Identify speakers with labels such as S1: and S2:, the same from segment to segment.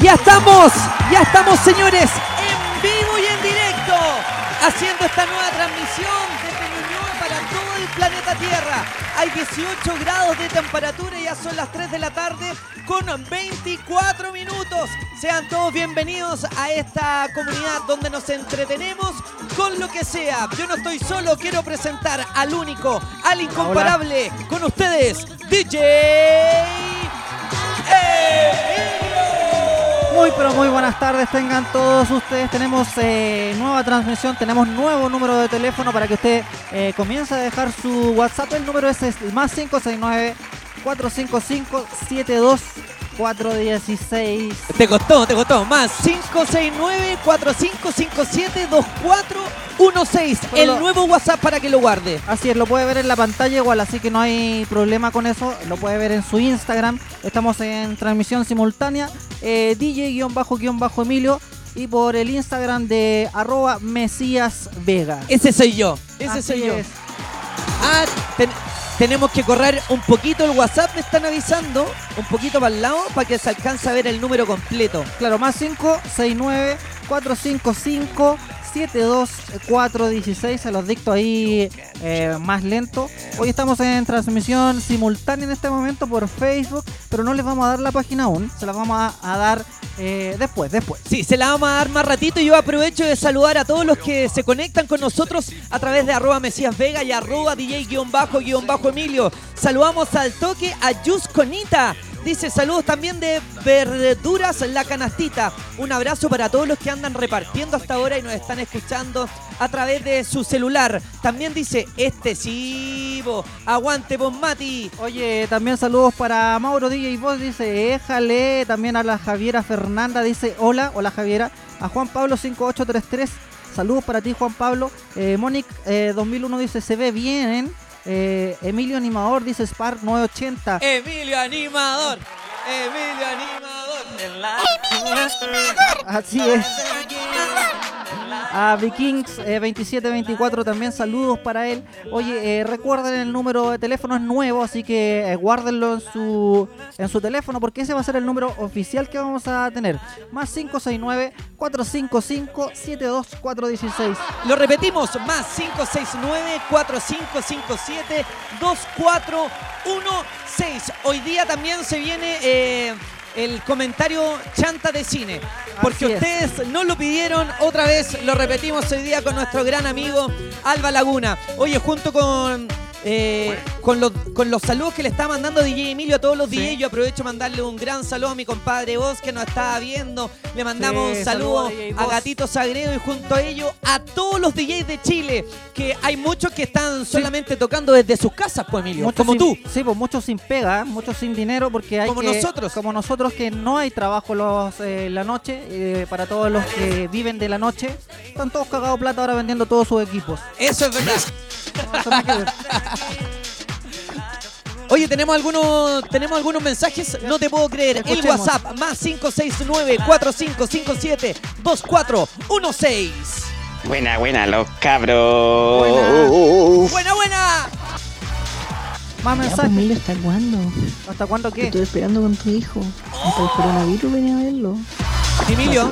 S1: Ya estamos, ya estamos señores, en vivo y en directo, haciendo esta nueva transmisión desde Ñuñoa para todo el planeta Tierra. Hay 18 grados de temperatura y ya son las 3 de la tarde con 24 minutos. Sean todos bienvenidos a esta comunidad donde nos entretenemos con lo que sea. Yo no estoy solo, quiero presentar al único, al incomparable, con ustedes, DJ.
S2: Muy pero muy buenas tardes tengan todos ustedes. Tenemos eh, nueva transmisión, tenemos nuevo número de teléfono para que usted eh, comience a dejar su WhatsApp. El número es, es más 569 455 72416.
S1: Te costó, te costó. Más 569-4557-2416. El
S2: lo-
S1: nuevo WhatsApp para que lo guarde.
S2: Así es, lo puede ver en la pantalla igual, así que no hay problema con eso. Lo puede ver en su Instagram. Estamos en transmisión simultánea. Eh, DJ-Emilio. Y por el Instagram de arroba Mesías Vega.
S1: Ese soy yo. Ese
S2: Así
S1: soy yo.
S2: es.
S1: Ah, ten- tenemos que correr un poquito el WhatsApp, me están avisando. Un poquito para el lado para que se alcance a ver el número completo.
S2: Claro, más 569 455 72416. Se los dicto ahí eh, más lento. Hoy estamos en transmisión simultánea en este momento por Facebook, pero no les vamos a dar la página aún. Se las vamos a, a dar eh, después, después.
S1: Sí, se la vamos a dar más ratito y yo aprovecho de saludar a todos los que se conectan con nosotros a través de arroba Mesías Vega y arroba DJ-Emilio. Saludamos al toque a Yus Conita. Dice saludos también de Verduras La Canastita. Un abrazo para todos los que andan repartiendo hasta ahora y nos están escuchando a través de su celular. También dice este sí, aguante vos Mati.
S2: Oye, también saludos para Mauro DJ Voz, dice éjale. También a la Javiera Fernanda, dice hola, hola Javiera. A Juan Pablo 5833, saludos para ti Juan Pablo. Eh, Monic eh, 2001 dice se ve bien. Eh, Emilio Animador dice Spar 980.
S1: Emilio Animador. Emilio Animador.
S2: Así es. A Vikings eh, 2724 también saludos para él. Oye, eh, recuerden el número de teléfono es nuevo, así que eh, guárdenlo en su en su teléfono porque ese va a ser el número oficial que vamos a tener. Más 569 455 72416.
S1: Lo repetimos, más 569-4557-2416. Hoy día también se viene eh, el comentario chanta de cine. Porque ustedes no lo pidieron, otra vez lo repetimos hoy día con nuestro gran amigo Alba Laguna. Oye, junto con... eh, con, los, con los saludos que le está mandando DJ Emilio a todos los
S2: Sí.
S1: DJs, yo aprovecho mandarle un gran saludo a mi compadre Vos que nos está viendo. Le mandamos
S2: Sí,
S1: un saludo
S2: a DJ.
S1: Gatito Sagredo y junto a ello a todos los DJs de Chile, que hay muchos que están solamente tocando desde sus casas, pues Emilio,
S2: Muchos
S1: como
S2: sin-
S1: tú.
S2: Sí, pues muchos sin pega, muchos sin dinero porque hay
S1: Como
S2: que-
S1: nosotros.
S2: Como nosotros que no hay trabajo los, eh, la noche, eh, para todos los que viven de la noche, están todos cagados plata ahora vendiendo todos sus equipos.
S1: Eso es verdad.
S2: No, eso.
S1: Oye, tenemos algunos, tenemos algunos mensajes, no te puedo creer. El
S2: Escuchemos.
S1: WhatsApp más 569-4557-2416.
S3: Buena, buena, los cabros.
S1: Buena, buena.
S2: Más
S4: pues,
S2: mensajes.
S4: ¿hasta cuándo?
S2: ¿Hasta cuándo
S4: Te
S2: qué?
S4: estoy esperando con tu hijo. Hasta el coronavirus venía a verlo.
S1: Emilio,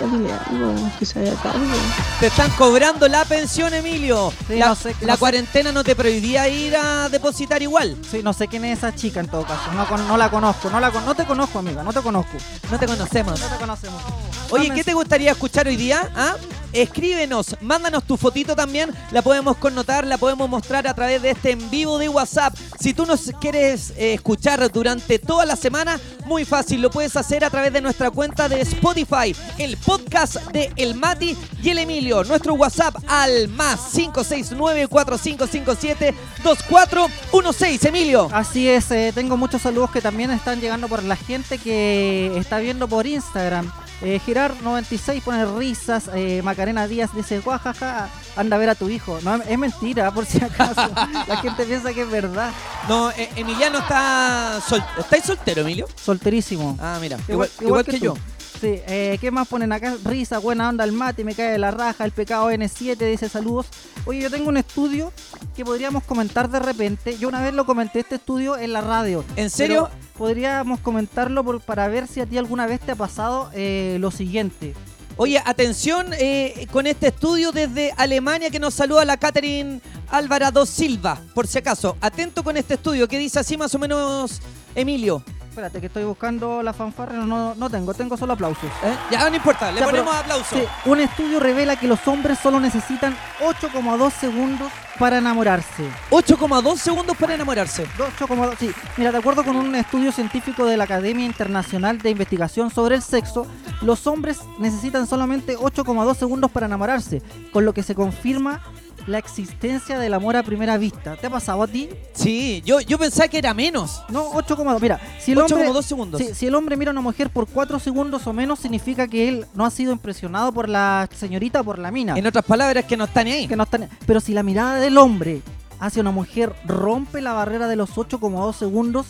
S1: te están cobrando la pensión, Emilio.
S2: Sí,
S1: la
S2: no sé,
S1: la
S2: no sé.
S1: cuarentena no te prohibía ir a depositar igual.
S2: Sí, no sé quién es esa chica en todo caso. No, la conozco. No, la con- no te conozco, amiga. No te conozco.
S1: No te conocemos.
S2: No te conocemos.
S1: Oye, ¿qué te gustaría escuchar hoy día? ¿Ah? Escríbenos, mándanos tu fotito también, la podemos connotar, la podemos mostrar a través de este en vivo de WhatsApp. Si tú nos quieres eh, escuchar durante toda la semana, muy fácil, lo puedes hacer a través de nuestra cuenta de Spotify, el podcast de El Mati y el Emilio. Nuestro WhatsApp al más 569-4557-2416. Emilio.
S2: Así es, eh, tengo muchos saludos que también están llegando por la gente que está viendo por Instagram. Eh, Girar96 pone risas, eh, Macarena Díaz dice, guajaja, anda a ver a tu hijo. No, es mentira, por si acaso. la gente piensa que es verdad.
S1: No, eh, Emiliano está... Sol ¿Estáis soltero, Emilio?
S2: Solterísimo.
S1: Ah, mira, igual, igual que, yo.
S2: Sí, eh, ¿qué más ponen acá? Risa, buena onda, el mate, me cae de la raja, el pecado N7 dice saludos. Oye, yo tengo un estudio que podríamos comentar de repente. Yo una vez lo comenté este estudio en la radio.
S1: ¿En serio?
S2: Podríamos comentarlo por- para ver si a ti alguna vez te ha pasado eh, lo siguiente.
S1: Oye, atención eh, con este estudio desde Alemania que nos saluda la Catherine Álvarado Silva, por si acaso. Atento con este estudio que dice así más o menos Emilio.
S2: Espérate, que estoy buscando la fanfarra. No, no tengo, tengo solo aplausos.
S1: ¿eh? Ya no importa, le
S2: Ya, pero-
S1: ponemos aplauso.
S2: Sí, un estudio revela que los hombres solo necesitan 8,2 segundos para enamorarse.
S1: 8,2 segundos para enamorarse.
S2: 8,2, sí. Mira, de acuerdo con un estudio científico de la Academia Internacional de Investigación sobre el Sexo, los hombres necesitan solamente 8,2 segundos para enamorarse, con lo que se confirma la existencia del amor a primera vista. ¿Te ha pasado a ti?
S1: Sí, yo, yo pensaba que era menos.
S2: No, 8,2. Mira, si el hombre
S1: 8,2 segundos.
S2: Si el hombre mira a una mujer por 4 segundos o menos, significa que él no ha sido impresionado por la señorita o por la mina.
S1: En otras palabras, que no están ahí.
S2: Que no están- Pero si la mirada del hombre hacia una mujer rompe la barrera de los 8,2 segundos,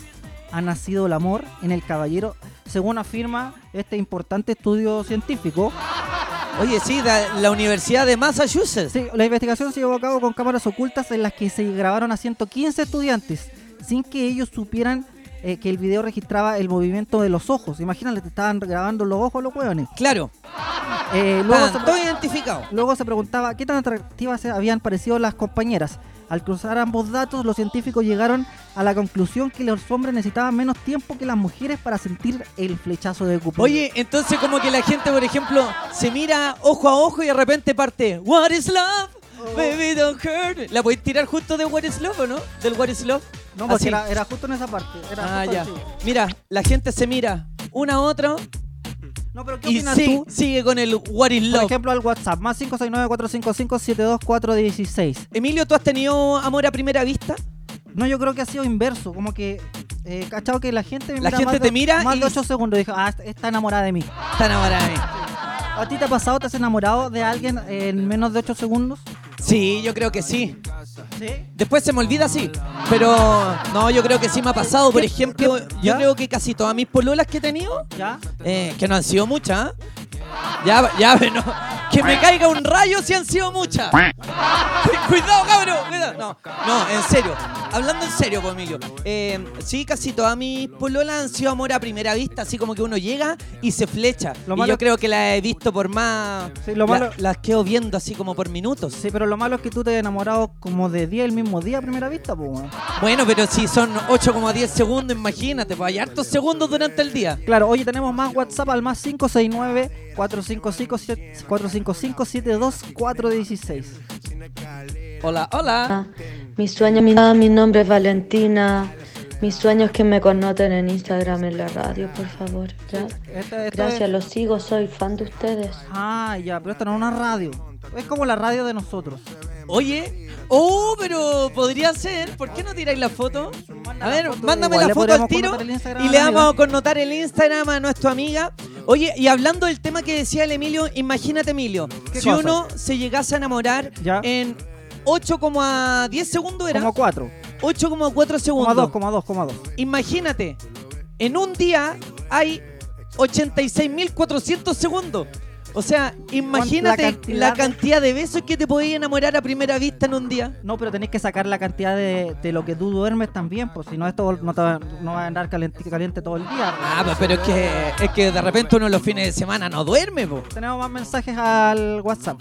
S2: ha nacido el amor en el caballero, según afirma este importante estudio científico.
S1: Oye, sí, la, Universidad de Massachusetts.
S2: Sí, la investigación se llevó a cabo con cámaras ocultas en las que se grabaron a 115 estudiantes, sin que ellos supieran eh, que el video registraba el movimiento de los ojos. Imagínate, te estaban grabando los ojos los hueones.
S1: Claro,
S2: Eh, luego, se,
S1: todos identificados.
S2: luego se preguntaba qué tan atractivas habían parecido las compañeras. Al cruzar ambos datos, los científicos llegaron a la conclusión que los hombres necesitaban menos tiempo que las mujeres para sentir el flechazo de Cupido.
S1: Oye, entonces como que la gente, por ejemplo, se mira ojo a ojo y de repente parte What is love? Baby don't hurt. ¿La podéis tirar justo de What is love o no? Del What is love.
S2: no, porque
S1: así.
S2: era, era justo en esa parte. Era
S1: Ah,
S2: justo
S1: ya.
S2: así.
S1: Mira, la gente se mira una a otra
S2: No, pero ¿qué
S1: y
S2: opinas
S1: sí-
S2: tú?
S1: sigue con el What is
S2: Por
S1: love.
S2: ejemplo, al WhatsApp, más 569-455-72416.
S1: Emilio, ¿tú has tenido amor a primera vista?
S2: No, yo creo que ha sido inverso, como que, eh, cachado que la gente me
S1: La
S2: mira
S1: gente
S2: más
S1: te
S2: de,
S1: mira
S2: más
S1: y-
S2: de 8 segundos dijo, ah, está enamorada de mí.
S1: Está enamorada de mí.
S2: ¿A ti te ha pasado, te has enamorado de alguien en menos de 8 segundos?
S1: Sí, yo creo que sí.
S2: Sí.
S1: Después se me olvida, sí. Pero no, yo creo que sí me ha pasado. Por ejemplo, yo creo que casi todas mis pololas que he tenido,
S2: ¿Ya?
S1: eh, que no han sido muchas, ¿ah? ya, ya, no, que me caiga un rayo si han sido muchas. Cu- Cuidado, cabrón. Cuidado. No, no, en serio. Hablando en serio, Emilio. Eh, sí, casi todas mis pololas han sido amor a primera vista, así como que uno llega y se flecha.
S2: Lo
S1: y
S2: malo-
S1: yo creo que las he visto por más.
S2: Sí, lo
S1: la-
S2: malo-
S1: las quedo viendo así como por minutos.
S2: Sí, pero lo malo es que tú te has enamorado como de 10 el mismo día a primera vista, pues. weón.
S1: Bueno, pero si son 8,10 segundos, imagínate, pues hay hartos segundos durante el día.
S2: Claro, oye, tenemos más WhatsApp al más 569 455 416
S1: Hola, hola.
S5: Mi sueño, mi, mi nombre es Valentina. Mi sueño es que me connoten en Instagram, en la radio, por favor. ¿ya?
S2: Esta- esta
S5: Gracias,
S2: es-
S5: los sigo, soy fan de ustedes.
S2: Ah, ya, pero esta no es una radio. Es como la radio de nosotros.
S1: Oye, oh, pero podría ser. ¿Por qué no tiráis la foto? A ver,
S2: la foto,
S1: mándame la foto al tiro y le vamos a connotar el Instagram a nuestra amiga. Oye, y hablando del tema que decía el Emilio, imagínate, Emilio,
S2: ¿Qué
S1: si uno se llegase a enamorar
S2: Ya.
S1: en 8,10 segundos, ¿era?
S2: Como 4.
S1: 8,4
S2: Como
S1: segundos.
S2: 2, como 2, como 2.
S1: Imagínate, en un día hay 86.400 segundos. O sea, imagínate
S2: La
S1: la
S2: cantidad
S1: cantidad,
S2: de-
S1: besos que te podías enamorar a primera vista en un día.
S2: No, pero tenés que sacar la cantidad de, de lo que tú duermes también, pues si no esto no, te va, no va a andar caliente, caliente todo el día.
S1: Ah, pues, pero es que, es que de repente uno los fines de semana no duerme, po.
S2: Tenemos más mensajes al WhatsApp.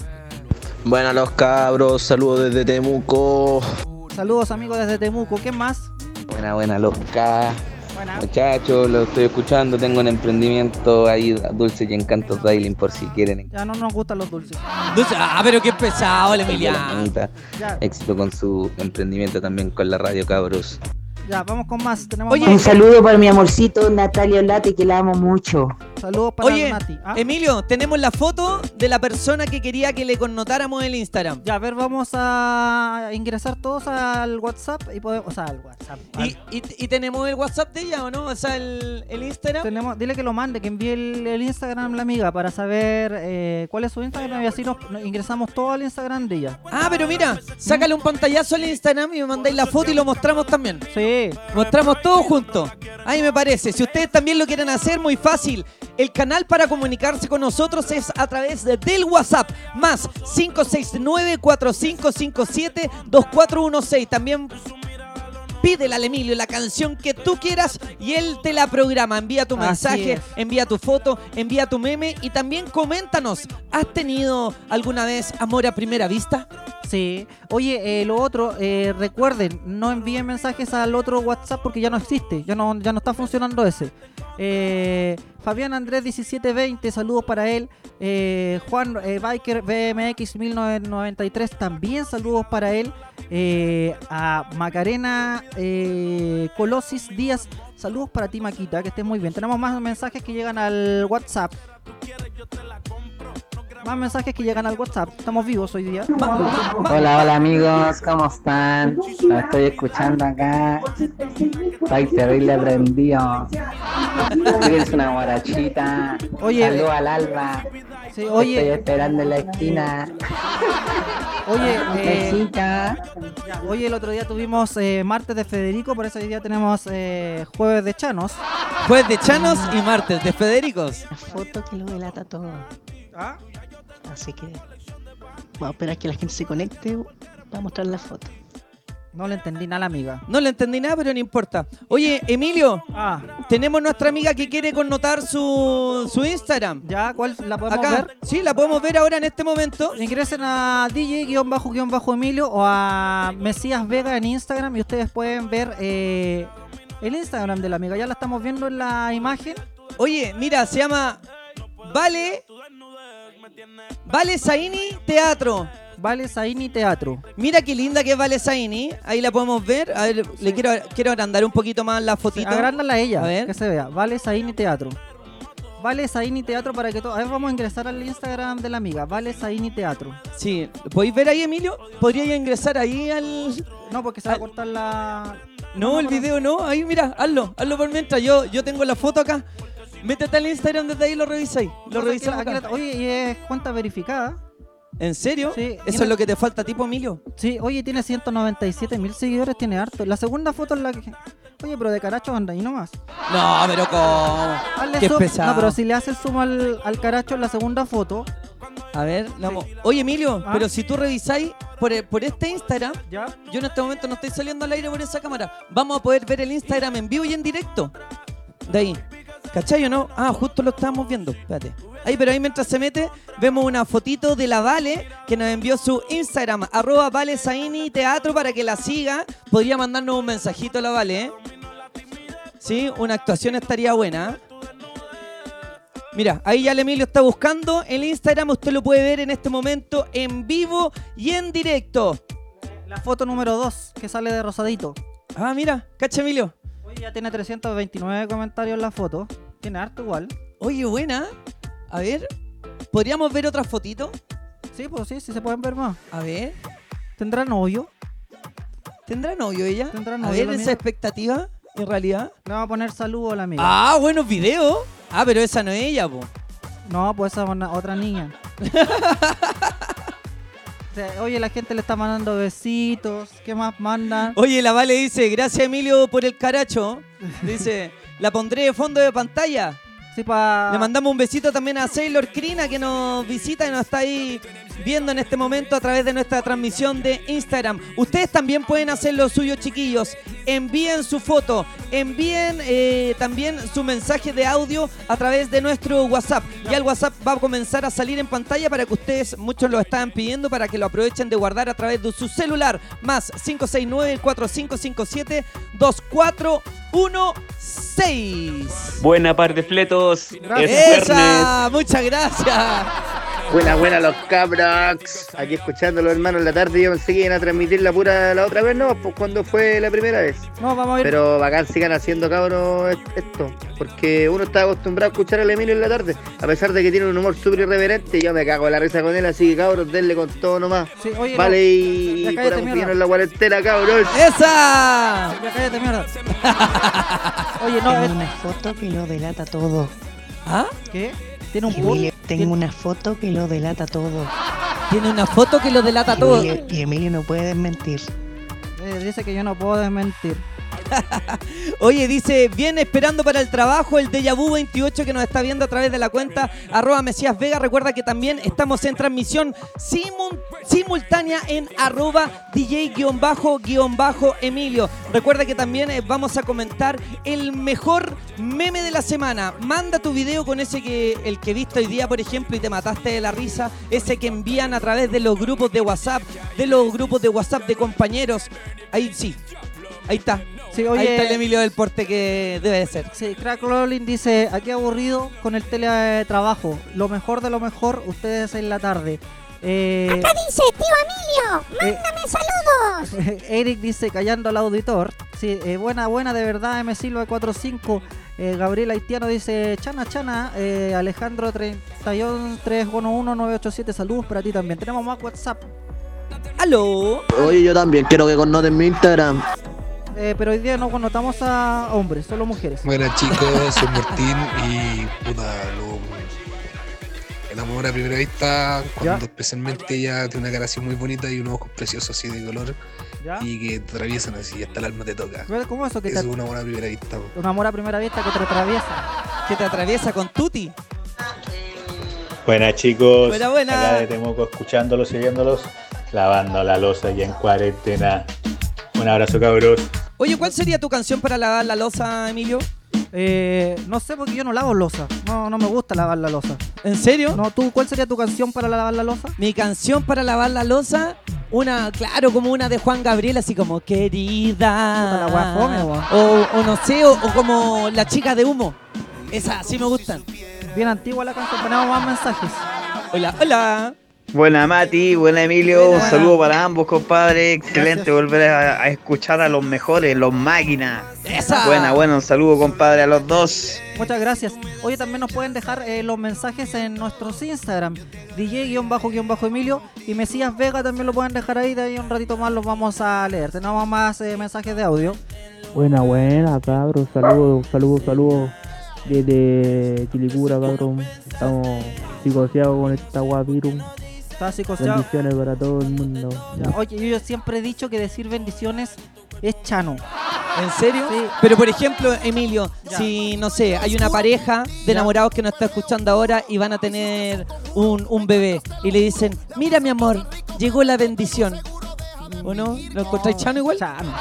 S6: Buenas los cabros, saludos desde Temuco.
S2: Saludos amigos desde Temuco. ¿Qué más?
S6: Buena, buena loca. Muchachos, lo estoy escuchando, tengo un emprendimiento ahí, Dulce y Encantos Dailing, por si quieren.
S2: Ya no nos gustan los dulces.
S1: Dulce- Ah, pero qué pesado el Emiliano.
S6: Éxito con su emprendimiento también con la radio, cabros.
S2: Ya, vamos con más. Tenemos
S1: Oye,
S4: Un saludo para mi amorcito Natalia Olate, que la amo mucho.
S2: Saludos para
S1: Oye,
S2: Nati. Ah,
S1: Emilio, tenemos la foto de la persona que quería que le connotáramos el Instagram.
S2: Ya, a ver, vamos a ingresar todos al WhatsApp y podemos, o sea, al WhatsApp. al-
S1: Y, y- y tenemos el WhatsApp de ella, ¿o no? O sea, el, el Instagram.
S2: tenemos, dile que lo mande, que envíe el, el Instagram la amiga para saber eh, cuál es su Instagram y así nos, nos ingresamos todo al Instagram de ella.
S1: Ah, pero mira, sácale un pantallazo al Instagram y me mandáis la foto y lo mostramos también.
S2: Sí,
S1: Mostramos todo juntos. Ahí me parece. Si ustedes también lo quieren hacer, muy fácil. El canal para comunicarse con nosotros es a través de- del WhatsApp. Más 569-4557-2416. También pídele al Emilio la canción que tú quieras y él te la programa. Envía tu mensaje, envía tu foto, envía tu meme y también coméntanos. ¿Has tenido alguna vez amor a primera vista?
S2: Sí. Oye, eh, lo otro, eh, recuerden, no envíen mensajes al otro WhatsApp porque ya no existe, ya no, ya no está funcionando ese. Eh, Fabián Andrés 1720, saludos para él. Eh, Juan eh, Biker BMX 1993, también saludos para él. Eh, a Macarena eh, Colosis Díaz, saludos para ti Maquita, que estés muy bien. Tenemos más mensajes que llegan al WhatsApp. Más mensajes que llegan al WhatsApp. Estamos vivos hoy día.
S7: Hola, hola amigos, ¿cómo están? Estoy escuchando acá. Estoy terrible prendido. Tienes una guarachita.
S2: Oye,
S7: Saludos al alba.
S2: Sí,
S7: Estoy
S2: oye,
S7: esperando en la esquina.
S2: oye, eh. Hoy el otro día tuvimos eh, martes de Federico, por eso hoy día tenemos eh, jueves de Chanos.
S1: Jueves de Chanos y martes de Federicos.
S4: La foto que lo delata todo.
S2: ¿Ah?
S4: Así que vamos a esperar que la gente se conecte para mostrar la foto.
S2: No le entendí nada a la amiga.
S1: No le entendí nada, pero no importa. Oye, Emilio,
S2: Ah,
S1: tenemos nuestra amiga que quiere connotar su, su Instagram.
S2: ¿ya? ¿Cuál la podemos
S1: Acá,
S2: ver?
S1: sí, la podemos ver ahora en este momento.
S2: Ingresen a DJ-Emilio o a Mesías Vega en Instagram y ustedes pueden ver eh, el Instagram de la amiga. Ya la estamos viendo en la imagen.
S1: Oye, mira, se llama Vale. Vale Zaini Teatro.
S2: Vale Zaini Teatro.
S1: Mira qué linda que es Vale Zaini. Ahí la podemos ver. A ver, le quiero, quiero agrandar un poquito más la fotito.
S2: agrándala a ella,
S1: A ver.
S2: que se vea. Vale Zaini Teatro. Vale Zaini Teatro para que todo. A ver, vamos a ingresar al Instagram de la amiga. Vale Zaini Teatro.
S1: Sí, ¿podéis ver ahí, Emilio? ¿Podría ingresar ahí al.
S2: No, porque se va a cortar la.
S1: No, el video no. Ahí, mira, hazlo. Hazlo por mientras. Yo, yo tengo la foto acá. Métete al Instagram desde ahí y lo revisáis. Lo
S2: la- Oye, y es cuenta verificada.
S1: ¿En serio?
S2: Sí,
S1: Eso es lo que te falta, tipo Emilio.
S2: Sí, oye, tiene 197 mil seguidores, tiene harto. La segunda foto es la que. Oye, pero de caracho anda ahí nomás.
S1: No, pero ¿cómo?
S2: Hazle
S1: Qué
S2: zoom-
S1: pesado.
S2: No, pero si le haces zoom al, al caracho en la segunda foto,
S1: A ver, la mo- Oye, Emilio,
S2: ¿Ah?
S1: pero si tú revisáis por, por este Instagram,
S2: ¿ya?
S1: yo en este momento no estoy saliendo al aire por esa cámara. Vamos a poder ver el Instagram en vivo y en directo. De ahí. ¿Cachai o no? Ah, justo lo estábamos viendo. Espérate. Ahí, pero ahí mientras se mete, vemos una fotito de la Vale que nos envió su Instagram, arroba Vale Zaini Teatro para que la siga. Podría mandarnos un mensajito la Vale, ¿eh? Sí, una actuación estaría buena. Mira, ahí ya el Emilio está buscando el Instagram. Usted lo puede ver en este momento en vivo y en directo.
S2: La foto número 2, que sale de rosadito.
S1: Ah, mira, cacha Emilio.
S2: Oye, ya tiene 329 comentarios en la foto. Tiene harto igual.
S1: Oye, buena. A ver, ¿podríamos ver otra fotito?
S2: Sí, pues sí, sí se pueden ver más.
S1: A ver,
S2: ¿Tendrá novio?
S1: ¿tendrá novio ella?
S2: ¿Tendrá
S1: A
S2: novio
S1: ver,
S2: la
S1: esa
S2: mía?
S1: expectativa, en realidad.
S2: Le vamos a poner saludo a la amiga.
S1: Ah, buenos videos. Ah, pero esa no es ella, po.
S2: No, pues esa es una- otra niña. Sea, Oye, la gente le está mandando besitos. ¿Qué más mandan?
S1: Oye, la Vale dice, gracias Emilio por el caracho. Dice, la pondré de fondo de pantalla.
S2: Sí, pa...
S1: Le mandamos un besito también a Sailor Crina que nos visita y nos está ahí viendo en este momento a través de nuestra transmisión de Instagram. Ustedes también pueden hacer lo suyo, chiquillos. Envíen su foto, envíen eh, también su mensaje de audio a través de nuestro WhatsApp. Ya el WhatsApp va a comenzar a salir en pantalla para que ustedes, muchos lo estaban pidiendo, para que lo aprovechen de guardar a través de su celular. Más 569-4557-2416.
S3: Buena par de fletos.
S2: Gracias.
S3: Es.
S1: ¡Esa! ¡Muchas gracias!
S8: Buena, buena los Aquí escuchándolo, hermano, en la tarde. Yo pensé que iban a transmitir la pura la otra vez, no, pues cuando fue la primera vez.
S2: No, vamos a ir.
S8: Pero bacán sigan haciendo, cabros, est- esto. Porque uno está acostumbrado a escuchar al Emilio en la tarde. A pesar de que tiene un humor súper irreverente, yo me cago en la risa con él. Así que, cabros, denle con todo nomás.
S2: Sí, oye,
S8: Vale,
S2: no.
S8: y, y por en la cuarentena, cabros.
S1: ¡Esa!
S2: Ya cállate, mierda. Oye, no, es-
S4: una foto que lo delata todo.
S1: ¿Ah?
S2: ¿qué? Tiene un
S4: Emilio, tengo una foto que lo delata todo.
S1: Tiene una foto que lo delata
S4: Y
S1: todo.
S4: Emilio, y Emilio no puede desmentir.
S2: Eh, dice que yo no puedo desmentir.
S1: Oye, dice, viene esperando para el trabajo el Deja Vu 28 que nos está viendo a través de la cuenta arroba Mesías Vega. Recuerda que también estamos en transmisión simultánea en arroba DJ-Emilio. Recuerda que también eh, vamos a comentar el mejor meme de la semana. Manda tu video con ese que el que viste hoy día, por ejemplo, y te mataste de la risa. Ese que envían a través de los grupos de WhatsApp, de los grupos de WhatsApp de compañeros. Ahí sí. Ahí está.
S2: Sí, oye,
S1: Ahí está el Emilio del Porte que debe de ser.
S2: Sí, Crack Rolling dice, aquí aburrido con el teletrabajo. Lo mejor de lo mejor, ustedes en la tarde. Eh,
S9: Acá dice, tío Emilio, mándame saludos.
S2: Eric dice, callando al auditor. Sí, eh, buena, buena, de verdad, M. Silva 45. Eh, Gabriel Haitiano dice, chana, chana. Eh, Alejandro 31 311 saludos para ti también. Tenemos más WhatsApp.
S1: ¡Aló!
S8: Oye, yo también quiero que connoten mi Instagram.
S2: Eh, pero hoy día no connotamos a hombres, solo mujeres.
S10: Buenas chicos, soy Martín y puta, lo, el amor a primera vista, cuando especialmente ella tiene una cara así muy bonita y unos ojos preciosos así de color
S2: ¿Ya?
S10: y que te atraviesan así, hasta el alma te toca.
S2: ¿Cómo eso que
S10: Eso
S2: te,
S10: es un amor a primera vista. po.
S2: un amor a primera vista que te atraviesa?
S1: Que te atraviesa con Tuti.
S11: Buenas chicos,
S1: Buena, buena.
S11: acá de Temuco escuchándolos y viéndolos, lavando la losa y en cuarentena. Un abrazo cabros.
S1: Oye, ¿cuál sería tu canción para lavar la losa, Emilio?
S2: Eh, no sé porque yo no lavo losa. No, no me gusta lavar la losa.
S1: ¿En serio?
S2: No, ¿tú cuál sería tu canción para lavar la losa?
S1: Mi canción para lavar la losa, una, claro, como una de Juan Gabriel, así como querida.
S2: Puta la
S1: o, o no sé, o, o como la chica de humo. Esas sí me gustan.
S2: Bien antigua la canción, tenemos más mensajes.
S1: Hola, hola.
S12: Buena Mati, buena Emilio,
S1: Buena.
S12: un saludo para ambos, compadre. Excelente volver a, a escuchar a los mejores, los máquinas.
S1: Esa.
S12: Buena, buena, un saludo, compadre, a los dos.
S2: Muchas gracias. Oye, también nos pueden dejar eh, los mensajes en nuestros Instagram, DJ-Emilio y Mesías Vega también lo pueden dejar ahí, de ahí un ratito más los vamos a leer. Tenemos más eh, mensajes de audio.
S13: Buena, buena, cabros. Saludos, saludos, saludos. Desde Quilicura, cabrón. Estamos psicoseados con esta guapirum. Bendiciones para todo el mundo.
S2: Ya, Oye, yo siempre he dicho que decir bendiciones es chano.
S1: ¿En serio? Pero por ejemplo, Emilio, si no sé, hay una pareja de enamorados que nos está escuchando ahora y van a tener un, un bebé y le dicen, mira mi amor, llegó la bendición. ¿O no? ¿Lo encontráis chano igual?
S2: Chano.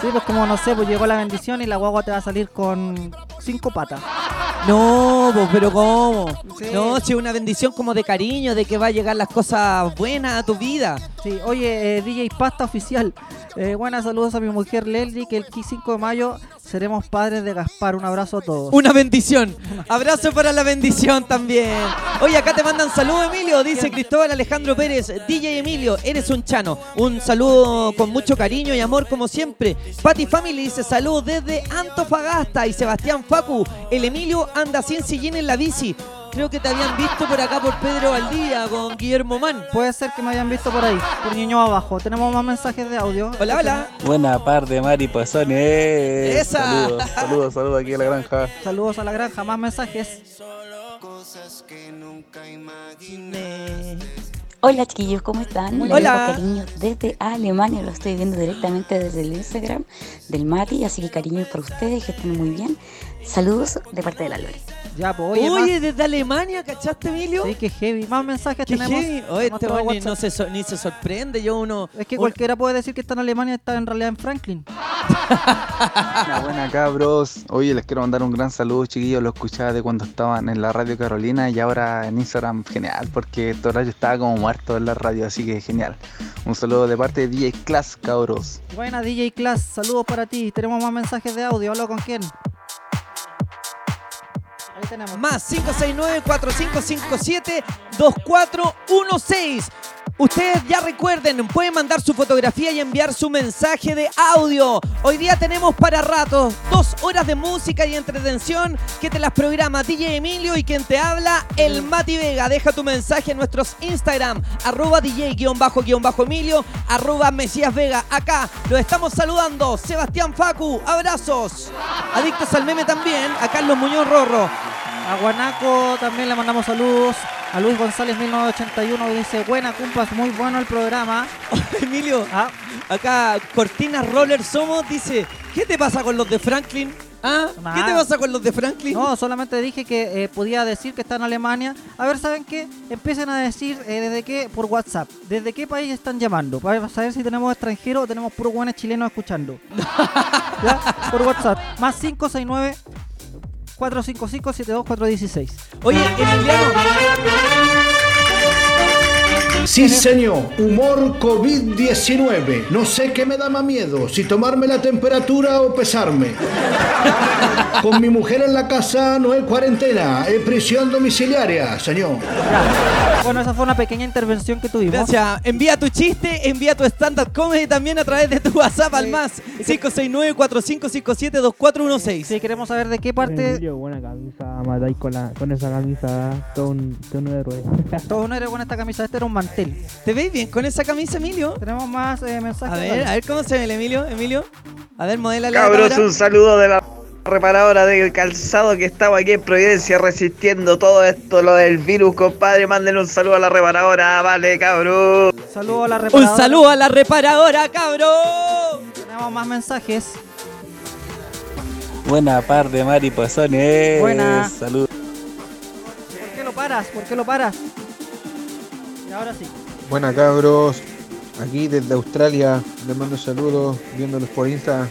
S2: Sí, pues como no sé, pues llegó la bendición y la guagua te va a salir con cinco patas.
S1: No, pues, pero ¿cómo?
S2: Sí.
S1: No, si es una bendición como de cariño, de que va a llegar las cosas buenas a tu vida.
S2: Sí, oye, eh, DJ Pasta Oficial. Eh, buenas saludos a mi mujer Lely, que el 5 de mayo seremos padres de Gaspar. Un abrazo a todos.
S1: Una bendición. Abrazo para la bendición también. Oye, acá te mandan saludos, Emilio. Dice Cristóbal Alejandro Pérez. DJ Emilio, eres un chano. Un saludo con mucho cariño y amor como siempre. Patty Family dice saludos desde Antofagasta. Y Sebastián Facu. El Emilio anda sin sillín en la bici. Creo que te habían visto por acá por Pedro Valdivia con Guillermo Man.
S2: Puede ser que me hayan visto por ahí, por Niño Abajo. Tenemos más mensajes de audio.
S1: Hola, hola.
S14: Buena par de mariposones.
S2: Esa.
S14: Saludos, saludos, saludos aquí a la granja.
S2: Saludos a la granja, más mensajes.
S15: Hola chiquillos, ¿cómo están?
S1: Hola.
S15: dejo cariño desde Alemania, lo estoy viendo directamente desde el Instagram del Mati, así que cariño para ustedes, que estén muy bien. Saludos de parte de la Lore.
S2: Ya, pues
S1: Oye,
S2: oye, más-
S1: desde Alemania, ¿cachaste, Emilio?
S2: Sí, que heavy. Más mensajes
S1: Qué
S2: tenemos.
S1: heavy. Oye, este ni, no se so- ni se sorprende. Yo uno.
S2: Es que cualquiera puede decir que está en Alemania y está en realidad en Franklin.
S14: Buena, buena cabros. Oye, les quiero mandar un gran saludo, chiquillos. Lo escuchaba de cuando estaban en la radio Carolina y ahora en Instagram. Genial, porque este horario estaba como muerto en la radio, así que genial. Un saludo de parte de DJ Class, cabros.
S2: Buena DJ Class, saludos para ti. Tenemos más mensajes de audio. ¿Hablo con quién? Ahí tenemos.
S1: Más 569-4557-2416. Ustedes ya recuerden, pueden mandar su fotografía y enviar su mensaje de audio. Hoy día tenemos para ratos dos horas de música y entretención que te las programa DJ Emilio y quien te habla, el Mati Vega. Deja tu mensaje en nuestros Instagram, arroba DJ-Emilio, arroba Mesías Vega. Acá lo estamos saludando. Sebastián Facu, abrazos. Adictos al meme también, a Carlos Muñoz Rorro.
S2: A Guanaco también le mandamos saludos. A Luis González 1981 que dice, buena cumpas, muy bueno el programa.
S1: Emilio,
S2: Ah,
S1: acá Cortina Roller Somos dice, ¿qué te pasa con los de Franklin? Ah, ¿qué te pasa con los de Franklin?
S2: No, solamente dije que eh, podía decir que está en Alemania. A ver, ¿saben qué? Empiecen a decir eh, desde qué, por WhatsApp, desde qué país están llamando. Para saber si tenemos extranjeros o tenemos puros buenos chilenos escuchando. ¿Ya? Por WhatsApp. Más 569 455 72416.
S1: Oye, Emiliano.
S16: Sí, señor. Humor COVID-19. No sé qué me da más miedo, si tomarme la temperatura o pesarme. Con mi mujer en la casa no es cuarentena, es prisión domiciliaria, señor.
S2: Bueno, esa fue una pequeña intervención que tuvimos.
S1: Gracias. Envía tu chiste, envía tu stand-up comedy también a través de tu WhatsApp al más 569-4557-2416.
S2: Si queremos saber de qué parte.
S13: Emilio, buena camisa, matáis con, la, con esa camisa, todo un, todo un héroe.
S2: Todo un héroe con esta camisa, este era un mantel.
S1: ¿Te veis bien con esa camisa, Emilio?
S2: Tenemos más eh, mensajes.
S1: A ver, a ver cómo se ve el Emilio. Emilio, a ver, modela la
S12: Cabros, un saludo de la reparadora del calzado que estaba aquí en Providencia resistiendo todo esto, lo del virus, compadre. Mándenle un saludo a la reparadora, vale, cabrón.
S2: Saludo a la
S1: Un
S2: reparadora.
S1: saludo a la reparadora, cabrón.
S2: Tenemos más mensajes.
S14: Buena par de mariposones.
S2: Buena.
S14: Salud.
S2: ¿Por qué lo paras? ¿Por qué lo paras? Ahora sí.
S17: Buena cabros, aquí desde Australia, les mando saludos, viéndolos por Insta.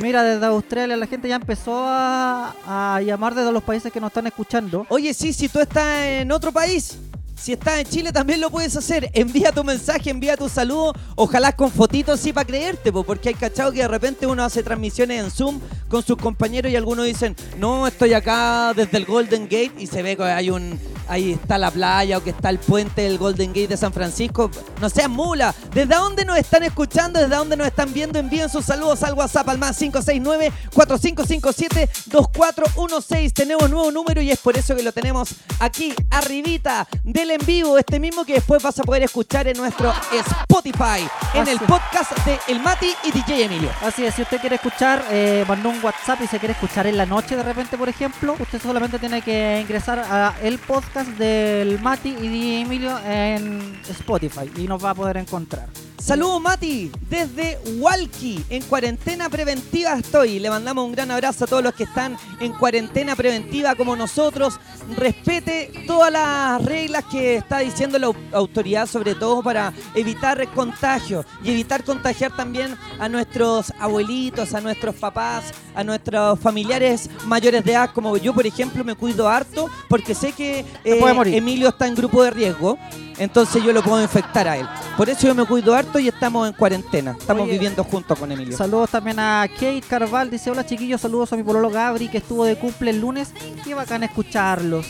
S2: Mira, desde Australia la gente ya empezó a, a llamar desde los países que nos están escuchando.
S1: Oye, sí, si tú estás en otro país, si estás en Chile también lo puedes hacer. Envía tu mensaje, envía tu saludo, ojalá con fotitos sí para creerte, po, porque hay cachado que de repente uno hace transmisiones en Zoom con sus compañeros y algunos dicen, no, estoy acá desde el Golden Gate y se ve que hay un, ahí está la playa o que está el puente del Golden Gate de San Francisco. No seas mula. ¿Desde dónde nos están escuchando? ¿Desde dónde nos están viendo? Envíen sus saludos al WhatsApp al más 569-4557-2416. Tenemos nuevo número y es por eso que lo tenemos aquí arribita del en vivo. Este mismo que después vas a poder escuchar en nuestro Spotify, en el podcast de El Mati y DJ Emilio.
S2: Así es, si usted quiere escuchar, eh, mandó un WhatsApp y se quiere escuchar en la noche de repente, por ejemplo, usted solamente tiene que ingresar a el podcast del Mati y de Emilio en Spotify y nos va a poder encontrar.
S1: Saludos Mati, desde Walkie, en cuarentena preventiva estoy. Le mandamos un gran abrazo a todos los que están en cuarentena preventiva como nosotros. Respete todas las reglas que está diciendo la au- autoridad, sobre todo para evitar contagio y evitar contagiar también a nuestros abuelitos, a nuestros papás, a nuestros familiares mayores de edad, como yo, por ejemplo, me cuido harto porque sé que eh. Emilio está en grupo de riesgo, entonces yo lo puedo infectar a él. Por eso yo me cuido harto y estamos en cuarentena. Estamos
S2: Oye,
S1: viviendo juntos con Emilio.
S2: Saludos también a Kate Carval, dice hola chiquillos, saludos a mi pololo Gabri que estuvo de cumple el lunes. Qué bacán escucharlos.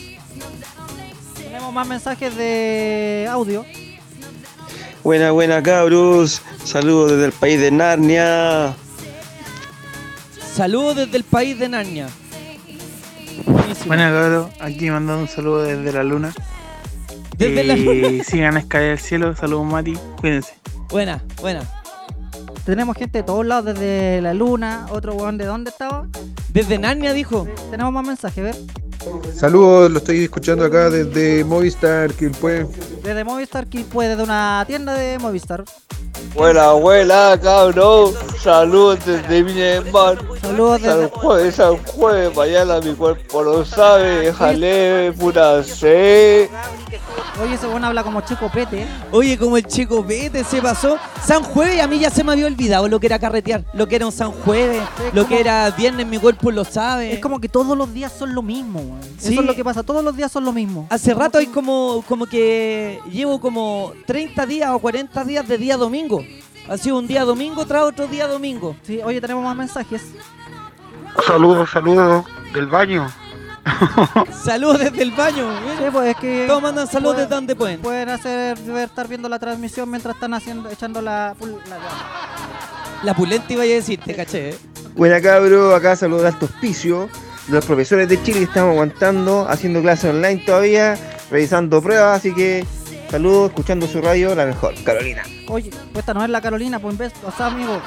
S2: Tenemos más mensajes de audio.
S12: Buena, buena, cabros. Saludos desde el país de Narnia.
S1: Saludos desde el país de Narnia.
S18: Buenas cabros, aquí mandando un saludo desde la luna.
S1: Desde la
S18: y
S1: luna.
S18: sigan a Escalera del Cielo, saludos Mati, cuídense.
S1: Buena, buena.
S2: Tenemos gente de todos lados, desde la luna, otro weón de dónde estaba.
S1: Desde Narnia dijo.
S2: Tenemos más mensajes, ver.
S17: Saludos, lo estoy escuchando acá desde Movistar, Quilpue.
S2: Desde Movistar, que puede, desde una tienda de Movistar.
S12: Buena, buena, cabrón. Saludos desde Minemar.
S2: Saludos
S12: San Jueves, San Jueves, mañana mi cuerpo lo sabe. Déjale, pura C.
S2: Oye, ese weón habla como chico pete.
S1: Oye, como el chico Pete se pasó. San Jueves, a mí ya se me había olvidado lo que era carretear. Lo que era un San Jueves, lo que era viernes, mi cuerpo lo sabe.
S2: Es como que todos los días son lo mismo, weón.
S1: Sí.
S2: Eso es lo que pasa, todos los días son lo mismo.
S1: Hace rato hay como, como que llevo como 30 días o 40 días de día domingo. Ha sido un día domingo tras otro día domingo.
S2: Sí, oye, tenemos más mensajes.
S18: Saludos, saludos del baño.
S1: Saludos desde el baño.
S2: Sí, pues es que.
S1: Todos mandan saludos
S2: pueden-
S1: desde donde pueden.
S2: Pueden hacer, estar viendo la transmisión mientras están haciendo, echando la. pul- la-
S1: La pulenta iba a decir, te caché. ¿eh?
S8: Buena cabro, acá saludos de alto auspicio de los profesores de Chile que estamos aguantando, haciendo clases online todavía, revisando pruebas, así que saludos, escuchando su radio, la mejor, Carolina.
S2: Oye, esta no es la Carolina, pues en vez, sea, amigo.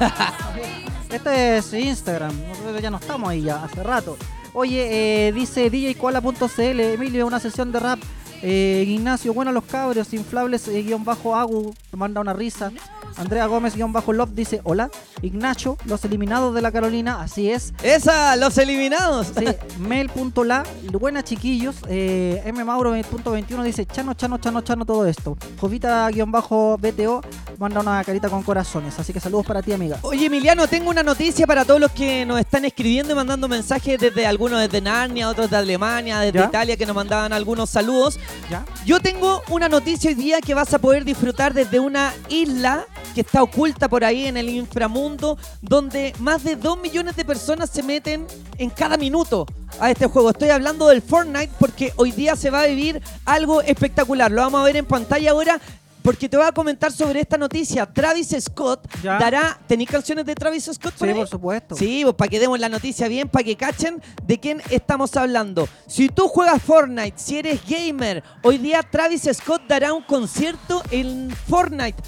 S2: este es Instagram, nosotros ya no estamos ahí ya, hace rato. Oye, eh, dice djkoala.cl, Emilio, una sesión de rap. Eh, Ignacio, bueno los cabros, inflables, eh, guion bajo Agu, manda una risa. Andrea Gómez-Love dice hola. Ignacio, los eliminados de la Carolina, así es.
S1: ¡Esa! ¡Los eliminados!
S2: Sí, mail.la, buenas chiquillos. Eh, M Mauro.21 dice chano, chano, chano, chano todo esto. Jovita-BTO manda una carita con corazones. Así que saludos para ti, amiga.
S1: Oye, Emiliano, tengo una noticia para todos los que nos están escribiendo y mandando mensajes desde algunos desde Narnia, otros de Alemania, desde
S2: ¿Ya?
S1: Italia, que nos mandaban algunos saludos. Yo tengo una noticia hoy día que vas a poder disfrutar desde una isla que está oculta por ahí en el inframundo, donde más de 2 millones de personas se meten en cada minuto a este juego. Estoy hablando del Fortnite porque hoy día se va a vivir algo espectacular. Lo vamos a ver en pantalla ahora. Porque te voy a comentar sobre esta noticia. Travis Scott
S2: Ya.
S1: dará. ¿Tenéis canciones de Travis Scott por
S2: Sí,
S1: ahí?
S2: por supuesto.
S1: Sí, pues para que demos la noticia bien, para que cachen de quién estamos hablando. Si tú juegas Fortnite, si eres gamer, hoy día Travis Scott dará un concierto en Fortnite.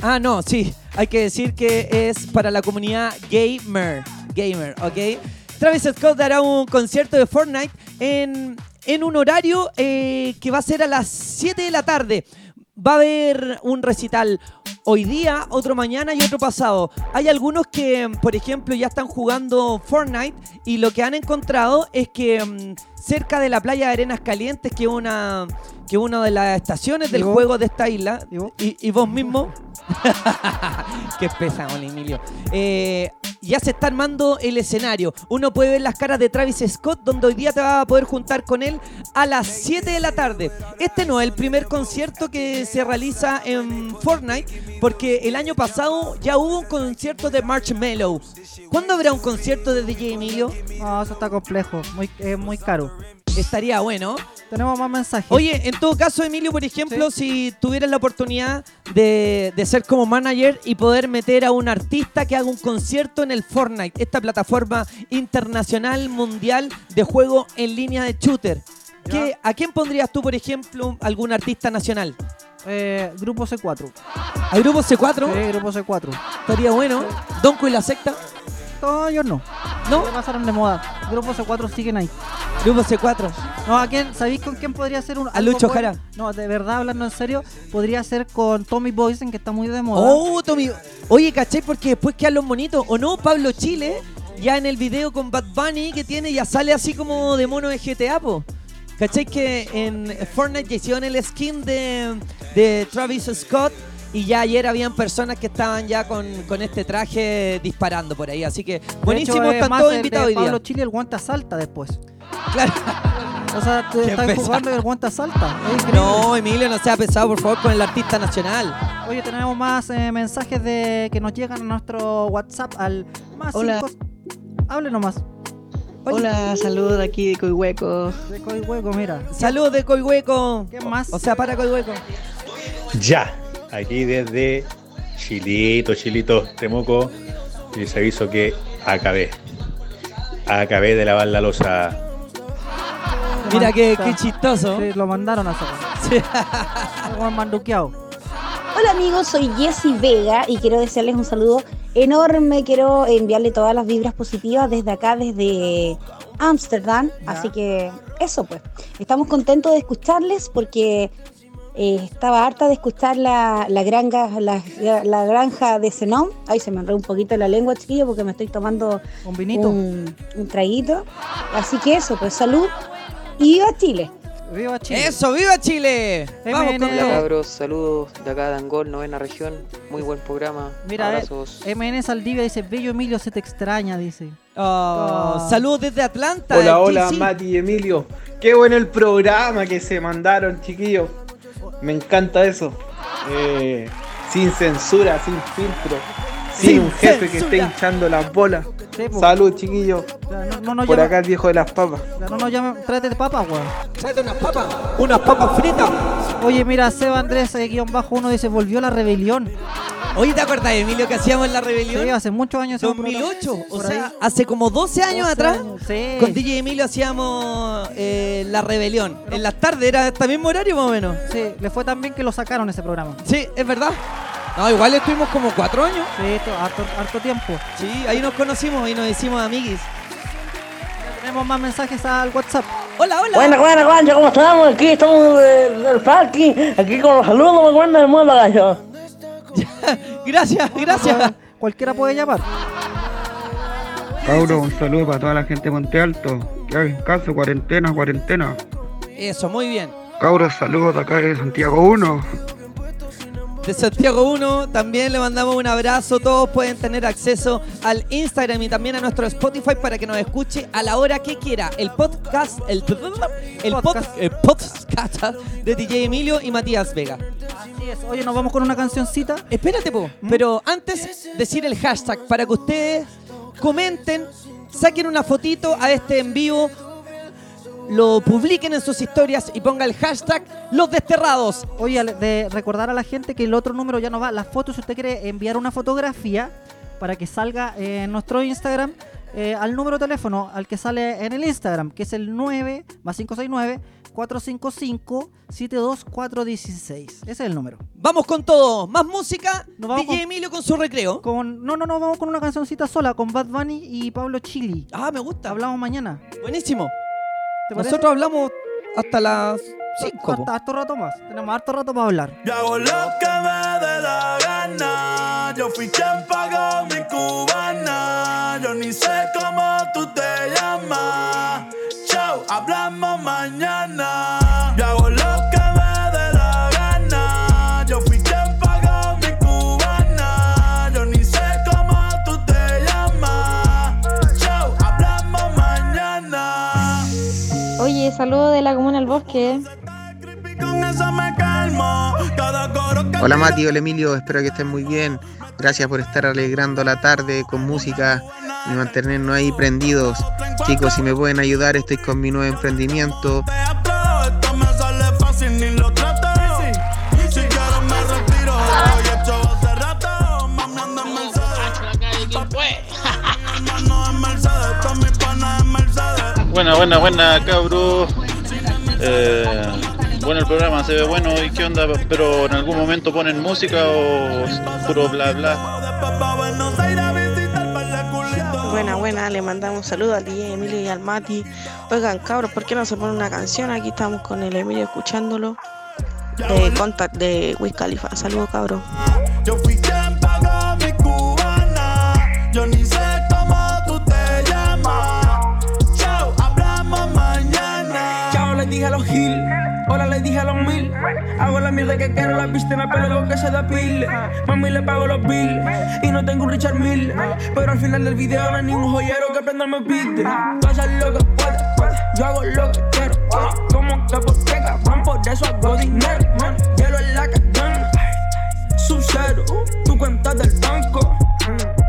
S1: Ah, no, sí, hay que decir que es para la comunidad gamer. Gamer, ¿ok? Travis Scott dará un concierto de Fortnite en, en un horario eh, que va a ser a las 7 de la tarde. Va a haber un recital hoy día, otro mañana y otro pasado. Hay algunos que, por ejemplo, ya están jugando Fortnite y lo que han encontrado es que mm, cerca de la playa de Arenas Calientes, que es una, que una de las estaciones del juego de esta isla, y, y vos mismo, Qué pesado, Emilio. Eh, ya se está armando el escenario. Uno puede ver las caras de Travis Scott, donde hoy día te vas a poder juntar con él a las 7 de la tarde. Este no es el primer concierto que se realiza en Fortnite, porque el año pasado ya hubo un concierto de Marshmello. ¿Cuándo habrá un concierto de DJ Emilio?
S2: No, eso está complejo, muy, es muy caro.
S1: Estaría bueno.
S2: Tenemos más mensajes.
S1: Oye, en todo caso, Emilio, por ejemplo, si tuvieras la oportunidad de, de ser como manager y poder meter a un artista que haga un concierto en el Fortnite, esta plataforma internacional mundial de juego en línea de shooter, ¿qué- ¿a quién pondrías tú, por ejemplo, algún artista nacional?
S2: Eh, grupo C4.
S1: ¿Al grupo C4?
S2: Sí, grupo C4.
S1: Estaría bueno. Donko y la secta.
S2: No, ellos no.
S1: ¿No?
S2: Pasaron de moda. Grupo C4 siguen ahí.
S1: Grupo C4.
S2: No, ¿a quién? ¿Sabéis con quién podría ser un
S1: A Lucho? Jara.
S2: No, de verdad, hablando en serio, podría ser con Tommy Boysen, que está muy de moda.
S1: Oh, Tommy. Oye, ¿cachai? Porque después quedan los monitos. ¿O no? Pablo Chile, ya en el video con Bad Bunny que tiene, ya sale así como de mono de GTA, po. ¿Cachai? Que en Fortnite ya hicieron el skin de, de Travis Scott. Y ya ayer habían personas que estaban ya con, con este traje disparando por ahí. Así que buenísimo,
S2: hecho, es
S1: están todos invitados hoy día.
S2: Pablo Chile, el guante salta después.
S1: Claro.
S2: O sea, tú
S1: Qué
S2: estás
S1: pesado.
S2: jugando y el guante salta.
S1: No, Emilio, no sea pesado, por favor, con el artista nacional.
S2: Oye, tenemos más eh, mensajes de que nos llegan a nuestro WhatsApp al más
S4: Hola.
S2: cinco- Hable nomás.
S4: Hola, saludos de aquí de Coihueco.
S2: De Coihueco, mira.
S1: Saludos de Coihueco.
S2: ¿Qué más?
S1: O sea, para Coihueco.
S11: Ya, aquí desde Chilito, Chilito, Temuco, les aviso que acabé. Acabé de lavar la losa.
S1: Mira qué, qué chistoso.
S2: Sí, lo mandaron a hacer. Como manduqueado.
S9: Hola amigos, soy Jessie Vega y quiero desearles un saludo enorme. Quiero enviarle todas las vibras positivas desde acá, desde Ámsterdam. Así que eso pues. Estamos contentos de escucharles porque eh, estaba harta de escuchar la, la granja, la, la granja de Zenón. Ay, se me enredó un poquito la lengua, chiquillo, porque me estoy tomando
S2: un vinito.
S9: Un, un traguito. Así que eso, pues salud y viva Chile.
S2: ¡Viva Chile!
S1: ¡Eso, viva Chile! Vamos con
S19: Hola cabros, saludos de acá de Angol, novena región. Muy buen programa.
S2: Mira, eh. MN Saldivia dice, Bello Emilio se te extraña, dice.
S1: Oh,
S2: Oh.
S1: Saludos desde Atlanta.
S20: Hola, hola. Mati y Emilio. Qué bueno el programa que se mandaron, chiquillos. Me encanta eso. Eh, sin censura, sin filtro. Sin,
S2: Sin
S20: un jefe que esté hinchando las bolas.
S2: Sí.
S20: Salud, chiquillos.
S2: Ya, no, no, no
S20: Por acá el viejo de las papas.
S2: ya no nos llamen, tráete de papa, weón.
S1: Tráete unas papas. Unas papas fritas.
S2: Oye, mira, Seba Andrés, eh, guion bajo uno dice, volvió la rebelión.
S1: Oye, ¿te acuerdas, Emilio, que hacíamos en la rebelión?
S2: Sí, hace muchos años. hacemos
S1: 2008, o sea,
S2: ahí.
S1: hace como 12 años
S2: 12
S1: atrás,
S2: años, sí.
S1: con DJ Emilio hacíamos eh, La Rebelión. En las tardes, era este mismo horario más o menos.
S2: Sí, le fue tan bien que lo sacaron ese programa.
S1: Sí, es verdad. No, igual estuvimos como cuatro años.
S2: Sí, esto, harto, harto tiempo.
S1: Sí, ahí nos conocimos y nos hicimos amiguis.
S2: Tenemos más mensajes al WhatsApp.
S1: Hola, hola.
S21: Buena, buena, Juancho, ¿cómo estamos? Aquí estamos del, del parking, aquí con los saludos, me cuentan el mundo, gallo.
S1: Gracias, gracias.
S2: Cualquiera puede llamar.
S21: Cabro, un saludo para toda la gente de Monte Alto. Que hagan caso, cuarentena, cuarentena.
S1: Eso, muy bien.
S21: Cabros, saludos de acá de Santiago 1.
S1: De Santiago 1 también le mandamos un abrazo. Todos pueden tener acceso al Instagram y también a nuestro Spotify para que nos escuche a la hora que quiera. El podcast, el, el podcast, el podcast de DJ Emilio y Matías Vega.
S2: Así es. Oye, nos vamos con una cancioncita.
S1: Espérate, po. Pero antes, decir el hashtag para que ustedes comenten, saquen una fotito a este en vivo, lo publiquen en sus historias y ponga el hashtag Los Desterrados.
S2: Oye, de recordar a la gente que el otro número ya no va. Las fotos, si usted quiere enviar una fotografía para que salga en nuestro Instagram, eh, al número de teléfono al que sale en el Instagram, que es el 9 más 569 455 72416. Ese es el número.
S1: Vamos con todo. Más música.
S2: vamos
S1: DJ
S2: con-
S1: Emilio con su recreo.
S2: Con, no, no, no, vamos con una cancioncita sola, con Bad Bunny y Pablo Chili.
S1: Ah, me gusta.
S2: Hablamos mañana.
S1: Buenísimo. Nosotros hablamos hasta las 5.
S2: Hasta harto rato más. Tenemos harto rato para hablar.
S22: Yo hago lo que me dé la gana. Yo fui quien pagó mi cubana. Yo ni sé cómo
S23: saludo de la comuna del bosque.
S8: Hola Mati, hola Emilio, espero que estén muy bien. Gracias por estar alegrando la tarde con música y mantenernos ahí prendidos. Chicos, si me pueden ayudar, estoy con mi nuevo emprendimiento.
S24: Buena, buena, buena, cabros. Eh, bueno, el programa se ve bueno y qué onda, pero en algún momento ponen música o puro bla bla.
S25: Buena, buena, le mandamos un saludo al DJ Emilio y al Mati. Oigan, cabros, ¿por qué no se pone una canción? Aquí estamos con el Emilio escuchándolo. De Contact de Wiz Khalifa. Saludos, cabros.
S26: Mierda que quiero, la viste el pelo que se depile. Mami, le pago los bills. Y no tengo un Richard Mill. Pero al final del video no hay ningún joyero que prenda me pide. Que puedes. Yo hago lo que quiero. Como que qué, cabrón, por eso hago dinero. man. Hielo en la cadena. Sub-zero, tu cuenta del banco.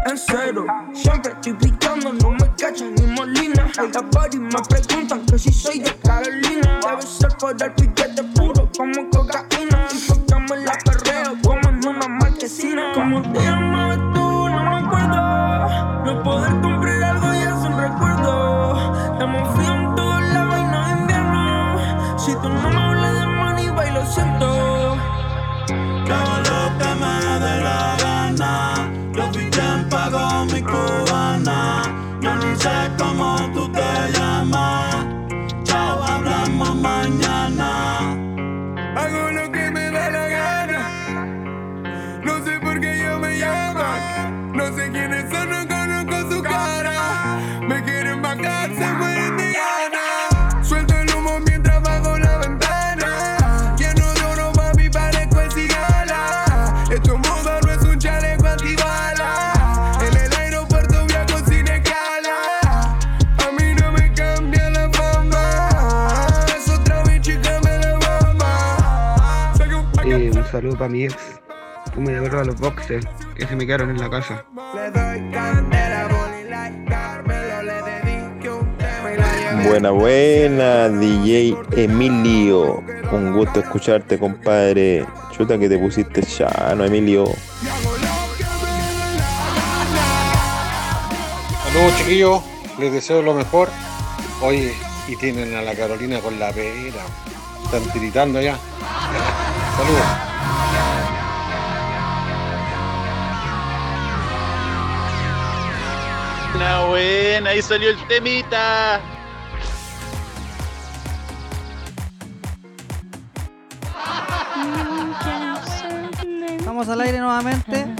S26: En cero, siempre estoy brillando, no me cachan ni molina. Las buddies me preguntan que si soy de Carolina. Debe ser por el piquete puro como cocaína. Como te llamabas tú, no me acuerdo. No poder
S21: saludo para mi ex. Que me devuelva los boxes que se me quedaron en la casa.
S27: Buena, buena, DJ Emilio. Un gusto escucharte, compadre. Chuta que te pusiste chano, Emilio.
S11: Saludos chiquillos, les deseo lo mejor. Oye, y tienen a la Carolina con la pera. Están tiritando ya. Saludos.
S24: Buena, buena, ahí salió el temita.
S2: Estamos al aire nuevamente.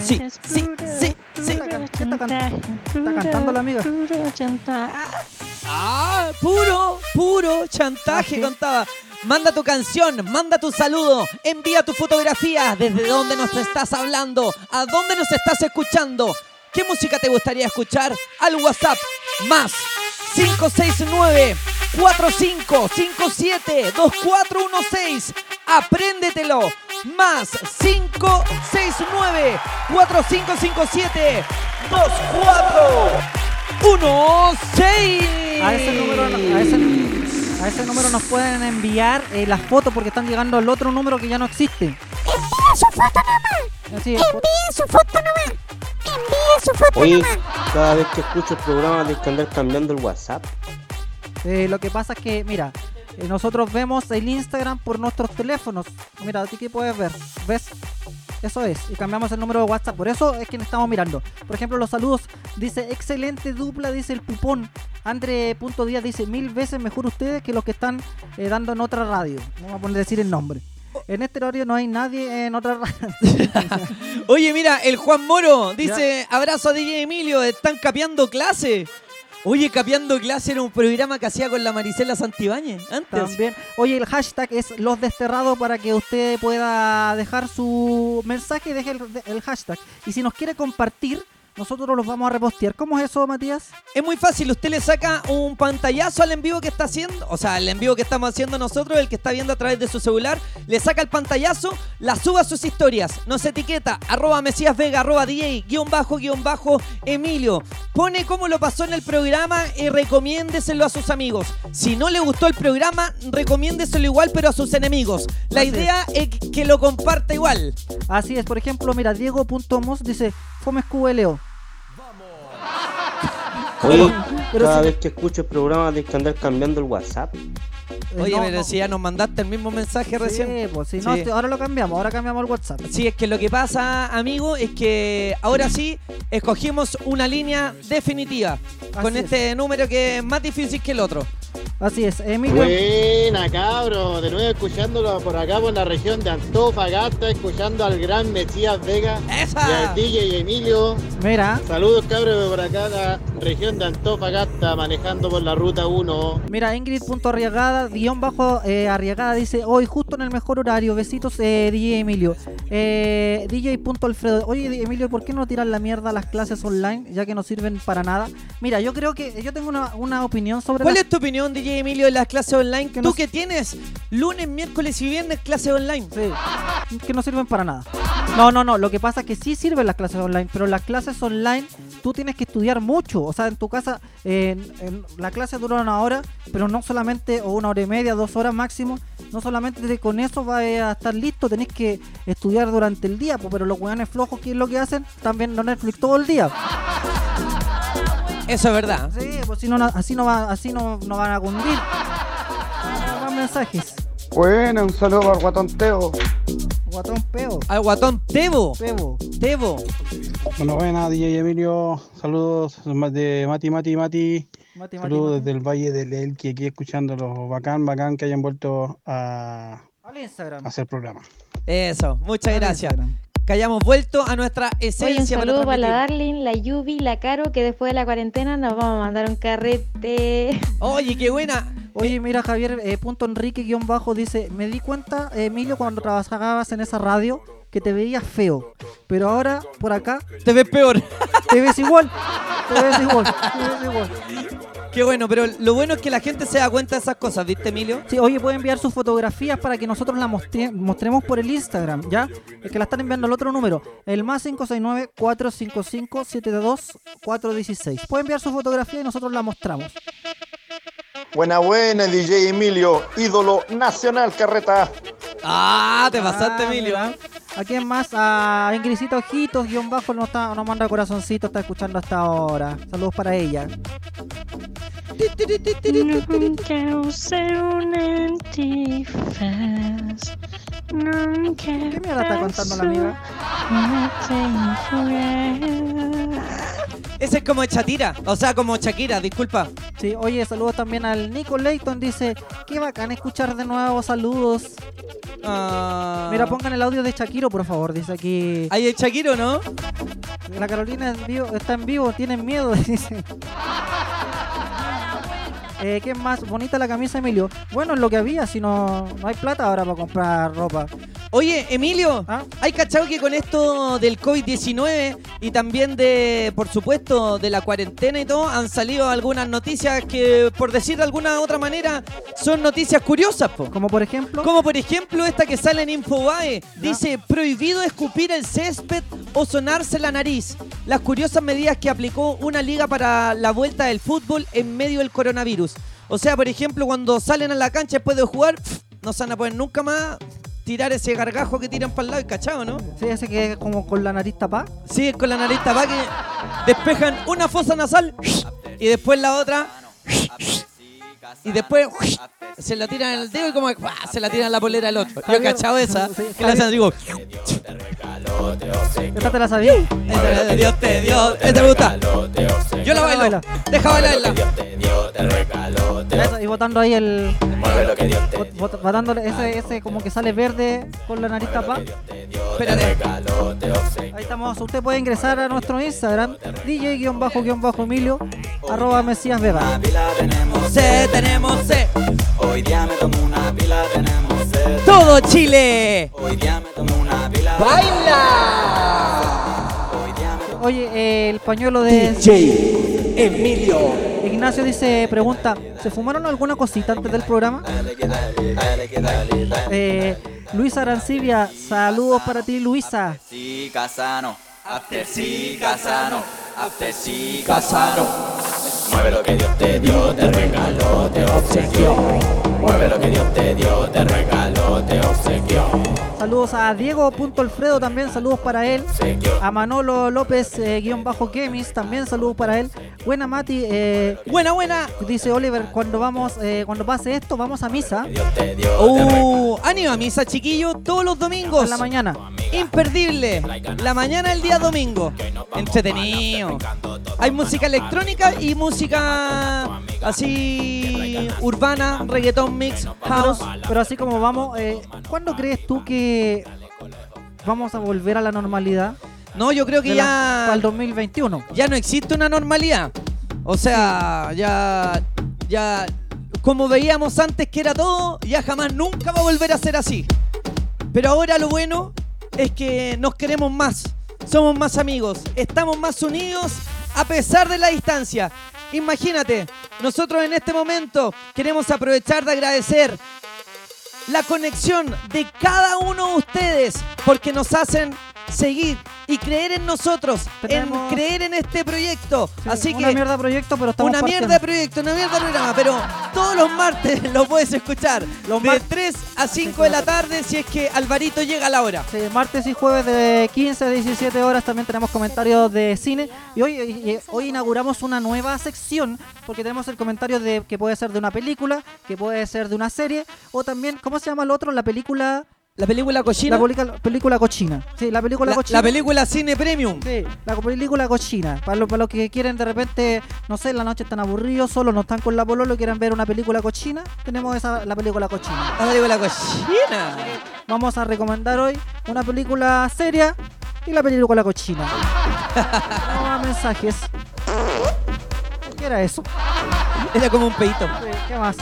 S1: Sí, sí, sí, sí.
S2: Está cantando la amiga.
S1: Ah, puro, puro chantaje contaba. Manda tu canción, manda tu saludo, envía tu fotografía, desde dónde nos estás hablando, a dónde nos estás escuchando, qué música te gustaría escuchar al WhatsApp más 569 4557 2416. Apréndetelo. Más 569 4557 2416.
S2: A ese número, a ese, a ese número nos pueden enviar eh, las fotos porque están llegando al otro número que ya no existe.
S28: Envíe su foto nomás.
S2: Así es.
S28: Su foto nomás. Envíe su foto
S29: Oye,
S28: nomás.
S29: cada vez que escucho el programa tienes que andar cambiando el WhatsApp.
S2: Eh, lo que pasa es que, mira, nosotros vemos el Instagram por nuestros teléfonos. Mira, aquí que puedes ver. ¿Ves? Eso es. Y cambiamos el número de WhatsApp. Por eso es que estamos mirando. Por ejemplo, los saludos. Dice, excelente dupla, dice el pupón. Andre.díaz dice, mil veces mejor ustedes que los que están eh, dando en otra radio. Vamos a poner decir el nombre. En este horario no hay nadie en otra radio.
S1: Oye, mira, el Juan Moro dice, abrazo a DJ Emilio, están capeando clase. Oye, capeando clase era un programa que hacía con la Marisela Santibáñez antes.
S2: También. Oye, el hashtag es los desterrados para que usted pueda dejar su mensaje deje el, el hashtag. Y si nos quiere compartir, nosotros los vamos a repostear. ¿Cómo es eso, Matías?
S1: Es muy fácil, usted le saca un pantallazo al en vivo que está haciendo, o sea, el en vivo que estamos haciendo nosotros, el que está viendo a través de su celular, le saca el pantallazo, la suba a sus historias, nos etiqueta, arroba Mesías Vega, arroba DJ, guion bajo, guion bajo, Emilio. Pone cómo lo pasó en el programa y recomiéndeselo a sus amigos. Si no le gustó el programa, recomiéndeselo igual, pero a sus enemigos. La
S2: Así es.
S1: idea es que lo comparta igual.
S2: Así es, por ejemplo, mira, Diego.mos dice, Fomes QLO.
S29: Oye, cada vez que escucho el programa tienes que andar cambiando el WhatsApp.
S1: Oye,
S2: no,
S1: pero
S2: no.
S1: si ya nos mandaste el mismo mensaje recién.
S2: Pues si
S1: Sí.
S2: ahora lo cambiamos, ahora cambiamos el WhatsApp.
S1: Sí, es que lo que pasa, amigo, es que ahora sí escogimos una línea definitiva con
S2: es.
S1: este número que es más difícil que el otro.
S2: Así es, Emilio.
S30: Buena cabro, de nuevo escuchándolo por acá por la región de Antofagasta, escuchando al gran Mesías Vega y al DJ Emilio.
S2: Mira.
S30: Saludos cabros por acá la región de Antofagasta, manejando por la ruta 1.
S2: Mira, Ingrid.arriagada, guion bajo eh, arriagada, dice, hoy justo en el mejor horario, besitos eh, DJ Emilio. Eh, DJ.alfredo, oye Emilio, ¿por qué no tiran la mierda las clases online, ya que no sirven para nada? Mira, yo creo que, yo tengo una, una opinión sobre...
S1: ¿Cuál
S2: las-
S1: es tu opinión, DJ Emilio, de las clases online?
S2: Que
S1: Tú
S2: no-
S1: que tienes lunes, miércoles y viernes clases online.
S2: Sí, que no sirven para nada. No, no, no, lo que pasa es que sí sirven las clases online, pero las clases online tú tienes que estudiar mucho. O sea, en tu casa eh, en- en- la clase dura una hora, pero no solamente, o una hora y media, dos horas máximo, no solamente te- con eso vas a estar listo, tenés que estudiar durante el día, pero los weones flojos, ¿qué es lo que hacen? Están viendo Netflix todo el día.
S1: Eso es verdad.
S2: Sí, pues si no, no- así no, va, así no, no van a cundir. Más mensajes.
S21: Bueno, un saludo el guatón Teo.
S2: Guatón peo.
S1: Al guatón Tebo.
S2: Pebo.
S1: Tebo.
S21: Bueno, buena, DJ Emilio. Saludos de Mati, Mati, Mati.
S2: Mati, Mati,
S21: Saludos
S2: Mati.
S21: desde el Valle del Elqui, aquí escuchándolo. Bacán, bacán que hayan vuelto a
S2: Al Instagram.
S21: hacer programa.
S1: Eso, muchas gracias. Que hayamos vuelto a nuestra
S23: Oye, un
S1: esencia
S23: saludo para la. Darling, la Yubi, la Caro, que después de la cuarentena nos vamos a mandar un carrete.
S1: Oye, qué buena.
S2: Oye, mira Javier, eh, punto Enrique guion bajo dice, me di cuenta, Emilio, cuando trabajabas en esa radio, que te veías feo. Pero ahora, por acá,
S1: Te ves peor.
S2: te ves igual. Te ves igual. Te ves igual.
S1: Qué bueno, pero lo bueno es que la gente se da cuenta de esas cosas, ¿viste, Emilio?
S2: Sí, oye, puede enviar sus fotografías para que nosotros las mostre- mostremos por el Instagram, ¿ya? Es que la están enviando al otro número, el más 569-455-72-416. Puede enviar su fotografía y nosotros la mostramos.
S31: Buena, buena, DJ Emilio, ídolo nacional, carreta.
S1: Ah, te pasaste,
S2: Ah,
S1: Emilio.
S2: ¿A quién más? A Ingrisita Ojitos, guion bajo, nos, está, nos manda corazoncito, está escuchando hasta ahora. Saludos para ella.
S28: Nunca usé un antifaz. Nunca.
S2: ¿Qué mierda está contando la amiga?
S1: Ese es como Chatira, o sea, como Shakira, disculpa.
S2: Sí, oye, saludos también al Nico Leighton. Dice, qué bacán escuchar de nuevo, saludos.
S1: Ah.
S2: Mira, pongan el audio de Shakiro, por favor. Dice aquí.
S1: Ahí el Shakiro, ¿no?
S2: La Carolina en vivo- está en vivo, tienen miedo, dice. Eh, ¿Qué más? Bonita la camisa, Emilio. Bueno, es lo que había, si no, no hay plata ahora para comprar ropa.
S1: Oye, Emilio,
S2: ¿Ah?
S1: ¿hay cachado que con esto del COVID-19 y también de, por supuesto, de la cuarentena y todo, han salido algunas noticias que, por decir de alguna otra manera, son noticias curiosas, po?
S2: Como por ejemplo.
S1: Como por ejemplo esta que sale en Infobae. Dice, prohibido escupir el césped o sonarse la nariz. Las curiosas medidas que aplicó una liga para la vuelta del fútbol en medio del coronavirus. O sea, por ejemplo, cuando salen a la cancha después de jugar, no se van a poder nunca más tirar ese gargajo que tiran para el lado, ¿cachado, no?
S2: Sí, ese que es como con la nariz tapada.
S1: Sí, con la nariz tapada que despejan una fosa nasal y después la otra y después se la tiran en el dedo y como que, ¡guau! se la tiran en la polera del otro. Yo he cachado esa.
S2: Sí,
S1: que la hacen como,
S2: Esta te la sabía.
S1: "Este Dios te dio, este me gusta. Yo la bailo. Deja bailarla.
S2: Eso, y botando ahí el. bot- bot- Botándole ese, ese como que sale verde con la nariz tapada.
S1: Espérate.
S2: Ahí estamos. Usted puede ingresar a nuestro Instagram, DJ-Emilio, arroba Mesías Vega.
S1: Se tenemos se.
S32: Hoy día me tomo una pila, tenemos sed.
S1: Todo Chile.
S32: Hoy día me tomo una pila.
S2: Oye, eh, el pañuelo de.
S32: DJ Emilio.
S2: Ignacio dice, pregunta, ¿se fumaron alguna cosita antes del programa? Eh, Luisa Arancibia, saludos para ti, Luisa.
S32: Sí, Casano. After sí, Casano. After sí, Casano. Mueve lo que Dios te dio, te regaló, te obsequió. Mueve lo que Dios te dio, te regaló, te obsequió.
S2: Saludos a Diego.alfredo también, saludos para él. A Manolo López, eh, guion bajo Kemis, también saludos para él. Buena Mati, eh,
S1: buena, buena.
S2: Dice Oliver, cuando vamos, eh, cuando pase esto, vamos a misa.
S1: Uh, ánimo a misa, chiquillo, todos los domingos.
S2: En la mañana.
S1: Imperdible. La mañana del día domingo. Entretenido. Hay música electrónica y música así urbana, mix, house.
S2: Pero así como vamos, eh, ¿cuándo crees tú que vamos a volver a la normalidad?
S1: No, yo creo que
S2: la-
S1: ya.
S2: Para el 2021.
S1: Ya no existe una normalidad. O sea, ya. Ya. Como veíamos antes que era todo, ya jamás nunca va a volver a ser así. Pero ahora lo bueno es que nos queremos más. Somos más amigos. Estamos más unidos a pesar de la distancia. Imagínate, nosotros en este momento queremos aprovechar de agradecer la conexión de cada uno de ustedes porque nos hacen seguir y creer en nosotros,
S2: Tenemos-
S1: en creer en este proyecto. Así
S2: una
S1: que
S2: mierda de proyecto, pero estamos
S1: una mierda de proyecto, una mierda de programa, pero todos los martes lo puedes escuchar
S2: Los
S1: de
S2: mar-
S1: 3 a 5 de la tarde si es que Alvarito llega a la hora.
S2: Sí, martes y jueves de 15 a 17 horas también tenemos comentarios de cine. Y hoy, y- hoy inauguramos una nueva sección porque tenemos el comentario de que puede ser de una película, que puede ser de una serie, o también, ¿cómo se llama el otro? La película...
S1: La película cochina.
S2: La película, película cochina. Sí, la película
S1: La,
S2: cochina.
S1: la película Cine Premium.
S2: Sí, la película cochina. Para, lo- para los que quieren de repente, no sé, en la noche están aburridos, solo no están con la pololo y quieren ver una película cochina, tenemos esa, la película cochina.
S1: La película cochina.
S2: Vamos a recomendar hoy una película seria y la película cochina. A mensajes. ¿Qué era eso?
S1: Era como un peito.
S2: Sí, ¿Qué más?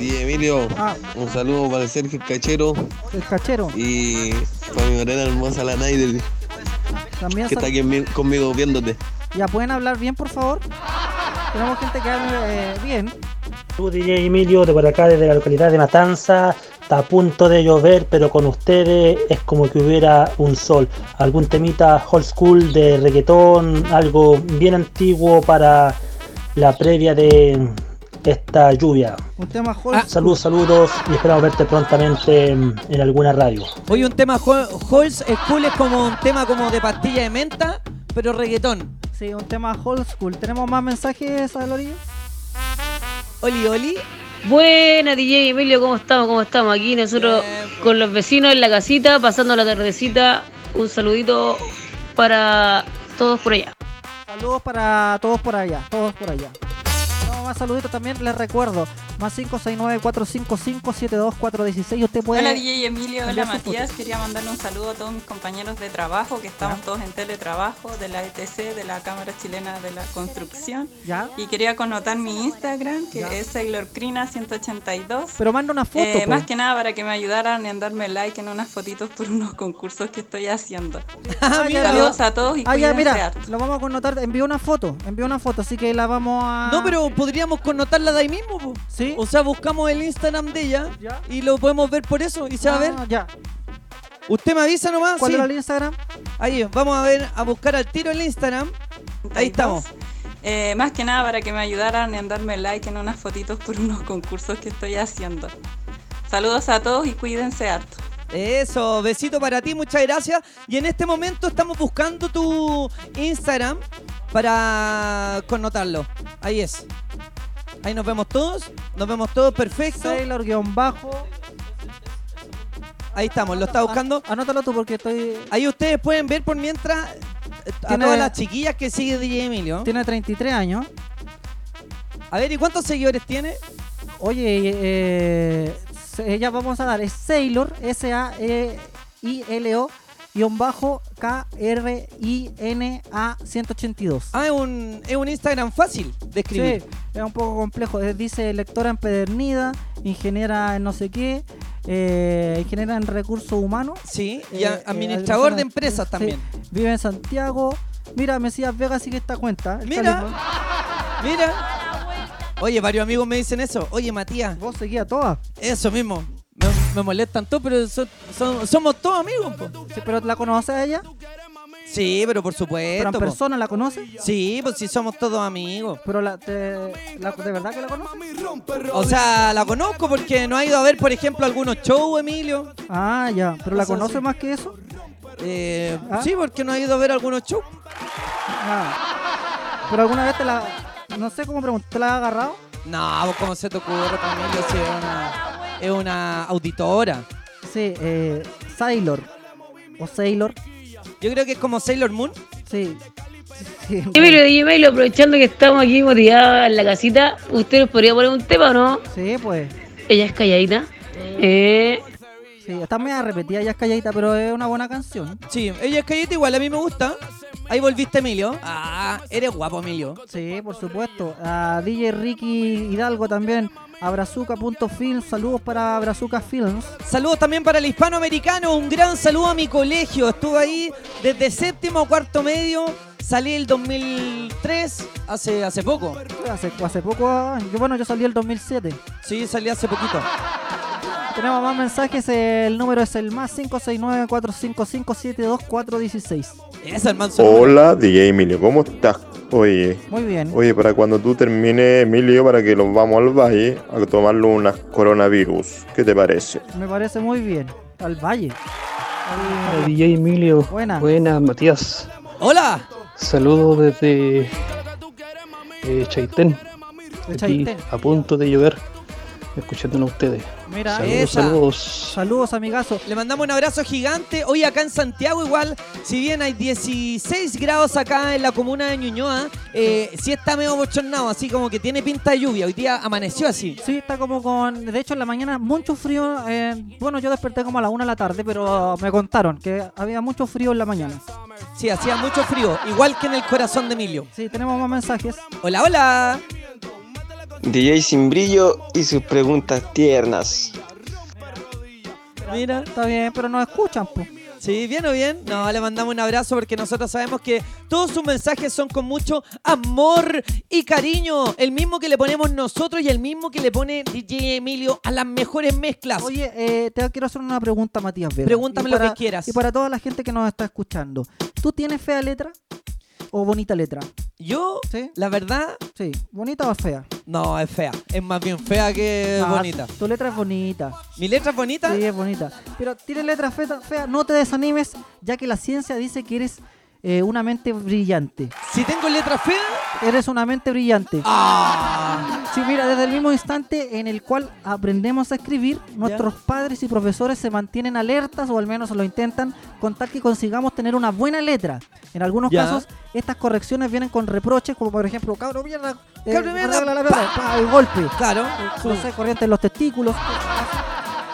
S33: Y Emilio,
S2: Ah.
S33: un saludo para el Sergio Cachero
S2: El cachero.
S33: y para mi morena hermosa la Naidel,
S2: También
S33: que está aquí conmigo viéndote.
S2: ¿Ya pueden hablar bien, por favor? Tenemos gente que hable eh, bien.
S34: Tú, DJ Emilio, de por acá, desde la localidad de Matanza. Está a punto de llover, pero con ustedes es como que hubiera un sol. Algún temita old school de reggaetón, algo bien antiguo para la previa de esta lluvia.
S2: Un tema
S1: Ah.
S34: Saludos, saludos y esperamos verte prontamente en, en alguna radio.
S1: Hoy un tema Ho- Halls School es como un tema como de pastilla de menta, pero reggaetón.
S2: Sí, un tema old school. ¿Tenemos más mensajes a la orilla?
S1: Oli, oli.
S35: Buena DJ Emilio, ¿cómo estamos? ¿Cómo estamos? Aquí nosotros con los vecinos en la casita, pasando la tardecita. Un saludito para todos por allá.
S2: Saludos para todos por allá, todos por allá. Más saluditos también, les recuerdo. Más 569-455-72416. Usted puede.
S36: Hola DJ Emilio, hola. Matías. Quería mandarle un saludo a todos mis compañeros de trabajo, que estamos
S2: Ya.
S36: todos en teletrabajo de la ETC, de la Cámara Chilena de la Construcción.
S2: Ya.
S36: Y quería connotar mi Instagram, que es SailorCrina182.
S2: Pero manda una foto.
S36: Eh, más que nada para que me ayudaran en darme like en unas fotitos por unos concursos que estoy haciendo.
S2: Ah, ya,
S36: Saludos
S2: ya.
S36: a todos y
S2: Ah, ya, mira,
S36: harto.
S2: lo vamos a connotar. Envió una foto, envió una foto, así que la vamos a.
S1: No, pero podríamos connotarla de ahí mismo, po.
S2: ¿Sí?
S1: O sea, buscamos el Instagram de ella y lo podemos ver por eso y se va a ver.
S2: Ah, Ya.
S1: Usted me avisa nomás.
S2: ¿Cuál
S1: sí.
S2: era el Instagram?
S1: Ahí, vamos a ver, a buscar al tiro el Instagram. Ahí estamos.
S36: Eh, más que nada para que me ayudaran en darme like en unas fotitos por unos concursos que estoy haciendo. Saludos a todos y cuídense harto.
S1: Eso, besito para ti, muchas gracias. Y en este momento estamos buscando tu Instagram para connotarlo. Ahí es. Ahí nos vemos todos. Nos vemos todos perfecto.
S2: Sailor guion bajo.
S1: Ahí estamos, lo está buscando.
S2: Ah, anótalo tú porque estoy.
S1: Ahí ustedes pueden ver por mientras eh, a
S2: Tiene-
S1: todas las chiquillas que sigue DJ Emilio.
S2: Tiene 33 años.
S1: A ver, ¿y cuántos seguidores tiene?
S2: Oye, eh, eh ella vamos a dar, es Sailor, S-A-E-I-L-O. KRINA182.
S1: Ah, es un, es un Instagram fácil de escribir.
S2: Sí, es un poco complejo. Dice lectora empedernida, ingeniera en no sé qué, eh, ingeniera en recursos humanos.
S1: Sí, y
S2: eh, eh,
S1: administrador de empresas también.
S2: Vive en Santiago. Mira, Mesías Vega sigue esta cuenta.
S1: Mira, mira. Oye, varios amigos me dicen eso. Oye, Matías.
S2: Vos seguías todas.
S1: Eso mismo. Me, molestan todos, pero somos todos amigos. po.
S2: Sí, pero ¿la conoces a ella?
S1: Sí, pero por supuesto.
S2: ¿Pero en
S1: po.
S2: persona la conoces?
S1: Sí, pues sí somos todos amigos.
S2: ¿Pero la, te- la- de verdad que la conoces?
S1: O sea, la conozco porque no ha ido a ver, por ejemplo, algunos shows, Emilio.
S2: Ah, ya. ¿Pero la conoces
S1: así.
S2: más que eso?
S1: Eh,
S2: ¿Ah?
S1: Sí, porque no ha ido a ver algunos shows.
S2: Ah. ¿Pero alguna vez te la... No sé cómo preguntar, ¿te la has agarrado?
S1: No, pues, ¿cómo se te ocurre, Emilio? Si es una, es una auditora.
S2: Sí, eh, Sailor. O Sailor.
S1: Yo creo que es como Sailor Moon.
S2: Sí. sí.
S35: DJ Emilio, aprovechando que estamos aquí motivados en la casita, ¿usted nos podría poner un tema o no?
S2: Sí, pues.
S35: Ella es calladita. Eh,
S2: Sí, está media repetida, ya es calladita, pero es una buena canción.
S1: Sí, ella es callita igual, a mí me gusta. Ahí volviste, Emilio. Ah, eres guapo, Emilio.
S2: Sí, por supuesto. A DJ Ricky Hidalgo también. Abrazuca.films. Saludos para Abrazuca Films.
S1: Saludos también para el hispanoamericano. Un gran saludo a mi colegio. Estuve ahí desde séptimo a cuarto medio. Salí el 2003, hace, hace poco.
S2: Hace, hace poco, yo, bueno, yo salí el 2007.
S1: Sí, salí hace poquito.
S2: Tenemos más mensajes. El número es el más 569-455-72416.
S1: Es el manso.
S27: Hola, DJ Emilio, ¿cómo estás? Oye,
S2: Muy bien.
S27: oye, para cuando tú termines, Emilio, para que nos vamos al valle a tomarlo unas coronavirus. ¿Qué te parece?
S2: Me parece muy bien. Al Valle.
S37: Hola, DJ Emilio.
S2: Buena.
S37: Buenas, Matías.
S1: Hola.
S37: Saludos desde eh, Chaitén.
S2: De
S37: Aquí,
S2: Chaitén.
S37: a punto de llover. Escuchándonos a ustedes.
S2: Mira,
S37: saludos,
S1: esa.
S37: saludos.
S2: Saludos, amigazo.
S1: Le mandamos un abrazo gigante. Hoy acá en Santiago igual, si bien hay 16 grados acá en la comuna de Ñuñoa, eh, sí está medio bochornado, así como que tiene pinta de lluvia. Hoy día amaneció así.
S2: Sí, está como con. De hecho, en la mañana mucho frío. eh, bueno, yo desperté como a la una de la tarde, pero me contaron que había mucho frío en la mañana.
S1: Sí, hacía mucho frío, igual que en el corazón de Emilio.
S2: Sí, tenemos más mensajes.
S1: Hola, hola.
S29: DJ sin brillo y sus preguntas tiernas.
S1: Mira.
S2: Está bien, pero nos escuchan, pues.
S1: Sí, bien o bien. No, le mandamos un abrazo porque nosotros sabemos que todos sus mensajes son con mucho amor y cariño. El mismo que le ponemos nosotros y el mismo que le pone DJ Emilio a las mejores mezclas.
S2: Oye, eh, te quiero hacer una pregunta, Matías.
S1: Pregúntame lo que quieras.
S2: Y para toda la gente que nos está escuchando, ¿tú tienes fea letra o bonita letra?
S1: Yo,
S2: ¿Sí?
S1: la verdad,
S2: Sí, ¿bonita o fea?
S1: no, es fea. Es más bien fea que
S2: Ah,
S1: bonita.
S2: Tu letra es bonita.
S1: ¿Mi letra es bonita?
S2: Sí, es bonita. Pero tienes letra fea, fea, no te desanimes, ya que la ciencia dice que eres eh, una mente brillante.
S1: Si tengo letra fea,
S2: Eres una mente brillante.
S1: Ah.
S2: Sí, mira, desde el mismo instante en el cual aprendemos a escribir, nuestros padres y profesores se mantienen alertas o al menos lo intentan con tal que consigamos tener una buena letra. En algunos
S1: Ya.
S2: casos, estas correcciones vienen con reproches, como por ejemplo, cabro mierda, eh,
S1: Cabro mierda,
S2: la pelota",
S1: pa.
S2: pa, el golpe.
S1: Claro.
S2: No sé, corriente en los testículos.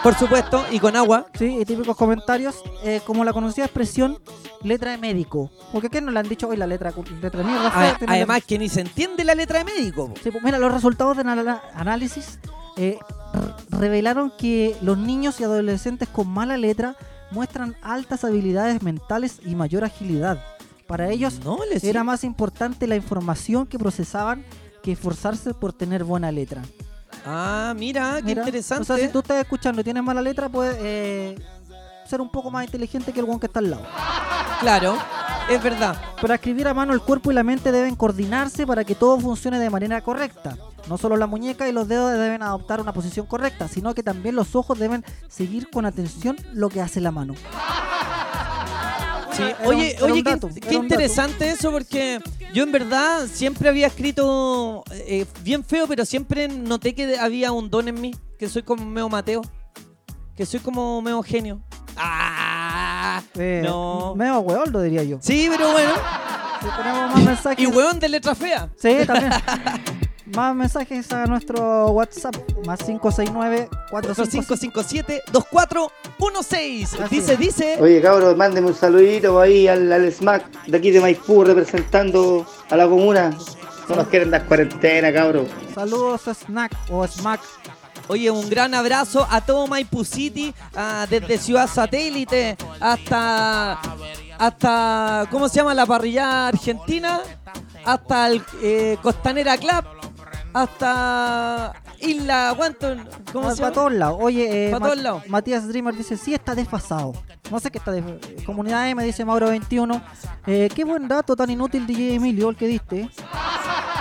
S1: Por supuesto, y con agua.
S2: Sí, y típicos comentarios, eh, como la conocida expresión letra de médico. Porque ¿qué nos le han dicho hoy la letra, letra de mierda?
S1: A-
S2: fea, tiene
S1: además que ni se entiende la letra de médico.
S2: Sí, pues mira, los resultados del análisis eh, revelaron que los niños y adolescentes con mala letra muestran altas habilidades mentales y mayor agilidad. Para ellos
S1: No, les
S2: era más importante la información que procesaban que esforzarse por tener buena letra.
S1: Ah, mira, qué
S2: Mira,
S1: interesante.
S2: O sea, si tú estás escuchando y tienes mala letra, puedes eh, ser un poco más inteligente que el guan que está al lado.
S1: Claro, es verdad.
S2: Para escribir a mano el cuerpo y la mente deben coordinarse para que todo funcione de manera correcta. No solo la muñeca y los dedos deben adoptar una posición correcta, sino que también los ojos deben seguir con atención lo que hace la mano.
S1: Sí,
S2: Era un-
S1: oye, oye, qué, interesante eso porque yo en verdad siempre había escrito eh, bien feo, pero siempre noté que había un don en mí, que soy como Meo Mateo, que soy como Meo Genio. Ah,
S2: Eh,
S1: no.
S2: Medio hueón lo diría yo.
S1: Sí, pero bueno.
S2: Si tenemos más mensajes.
S1: Y hueón de letra fea.
S2: Sí, también. más mensajes a nuestro WhatsApp. Más 569 45
S1: 4557-2416. Dice, dice.
S38: Oye, cabros, mándeme un saludito ahí al, al SMAC de aquí de Maipú representando a la comuna. No nos quieren dar cuarentena, cabros.
S2: Saludos a Snack o Smack.
S1: Oye, un gran abrazo a todo Maipú City, ah, desde Ciudad Satélite hasta, hasta, ¿cómo se llama? La parrilla argentina, hasta el eh, Costanera Club, hasta Isla, ¿cuánto? ¿Cómo se
S2: para
S1: llama?
S2: todos lados. Oye, eh,
S1: Pa'.
S2: Matías Dreamer dice, sí está desfasado. No sé qué está desfasado. Comunidad M dice Mauro21. Eh, qué buen dato tan inútil DJ Emilio el que diste.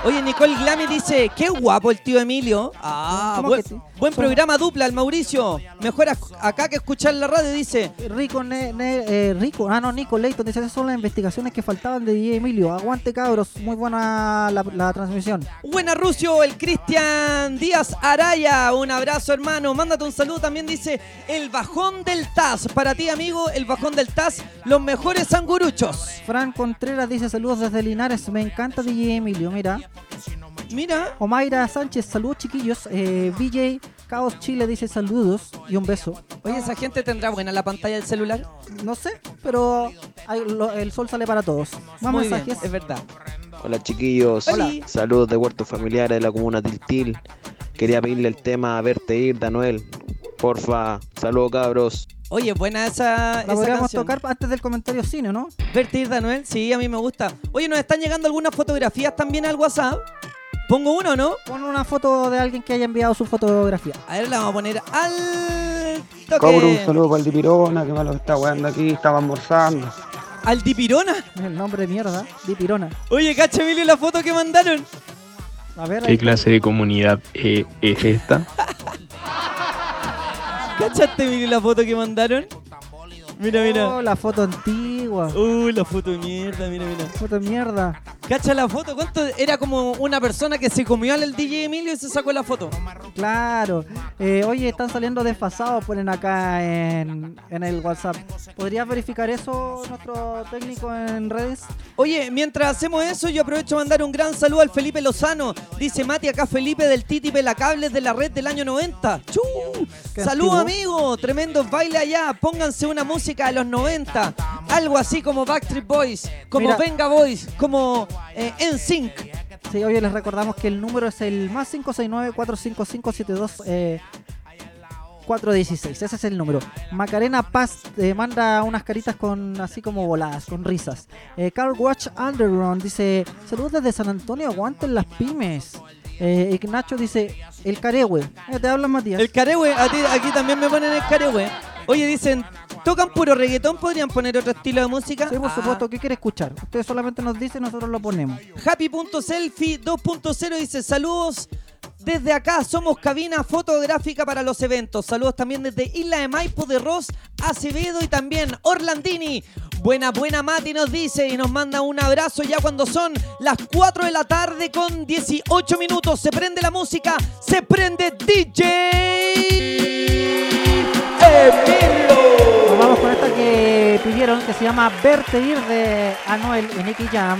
S1: Oye, Nicole Glami dice, qué guapo el tío Emilio. Ah,
S2: ¿Cómo
S1: buen, programa dupla, el Mauricio. Mejor ac- acá que escuchar la radio, dice.
S2: Rico, ne- ne- eh, Rico, ah no, Nico Leighton dice, esas son las investigaciones que faltaban de DJ Emilio. Aguante cabros, muy buena la, la transmisión.
S1: Buena Rucio, el Cristian Díaz Araya, un abrazo hermano, mándate un saludo también dice el bajón del Taz, para ti amigo, el bajón del Taz, los mejores anguruchos.
S2: Fran Contreras dice saludos desde Linares, me encanta DJ Emilio, mira.
S1: Mira.
S2: Omaira Sánchez, saludos chiquillos. Eh, VJ Caos Chile dice saludos y un beso.
S1: Oye, ¿esa gente tendrá buena la pantalla del celular?
S2: No sé, pero hay- lo- el sol sale para todos. Más
S1: Muy bien,
S2: mensajes.
S1: es verdad.
S27: Hola chiquillos,
S1: Hola.
S27: saludos de Huertos Familiares de la comuna Tiltil. Quería pedirle el tema a Verte Ir, Danuel. Porfa, saludos cabros.
S1: Oye, buena esa,
S2: La
S1: esa
S2: podríamos
S1: canción.
S2: tocar antes del comentario cine, ¿no?
S1: Vertir Danuel, sí, a mí me gusta. Oye, nos están llegando algunas fotografías también al WhatsApp. Pongo uno, ¿no?
S2: Pon una foto de alguien que haya enviado su fotografía.
S1: A ver, la vamos a poner al toque.
S21: Cobro un saludo para el Dipirona, que malo que está weando aquí, estaba almorzando.
S1: ¿Al Dipirona?
S2: El nombre de mierda, Dipirona.
S1: Oye, cacha, Emilio, la foto que mandaron.
S2: A ver,
S39: ¿Qué
S2: ahí.
S39: clase de comunidad eh, es esta?
S1: ¿Cachaste, Emilio, la foto que mandaron? Mira, mira.
S2: Oh, la foto antigua.
S1: Uy, la foto de mierda, mira, mira.
S2: Foto de mierda.
S1: ¿Cacha la foto? ¿Cuánto? Era como una persona que se comió al DJ Emilio y se sacó la foto.
S2: Claro. Eh, oye, están saliendo desfasados, ponen acá en, en el WhatsApp. ¿Podrías verificar eso, nuestro técnico en redes?
S1: Oye, mientras hacemos eso, yo aprovecho a mandar un gran saludo al Felipe Lozano. Dice Mati, acá Felipe del Titi Pelacables de la red del año 90. ¡Chu! Saludos, amigo. Tremendos baile allá. Pónganse una música de los 90. Algo así como Backstreet Boys, como
S2: Mira.
S1: Venga Boys, como eh, NSYNC.
S2: Sí, oye, les recordamos que el número es el más 569-455-72. Eh, 416, ese es el número. Macarena Paz eh, manda unas caritas con así como voladas, con risas. Eh, Carl Watch Underground dice: Saludos desde San Antonio, aguanten las pymes. Eh, Ignacio dice: El carehue. Eh, te hablas, Matías.
S1: El a ti- aquí también me ponen el carehue. Oye, dicen, ¿tocan puro reggaetón? ¿Podrían poner otro estilo de música?
S2: Sí, por
S1: Ah.
S2: supuesto, ¿qué quiere escuchar? Ustedes solamente nos dicen, nosotros lo ponemos.
S1: Happy.selfie 2.0 dice saludos Desde acá somos cabina fotográfica para los eventos. Saludos también desde Isla de Maipo de Ross, Acevedo y también Orlandini. Buena, buena Mati nos dice y nos manda un abrazo ya cuando son las 4 de la tarde con 18 minutos. Se prende la música, se prende DJ Emilio.
S2: Que pidieron que se llama Verte Ir de Anuel y Nicky Jam.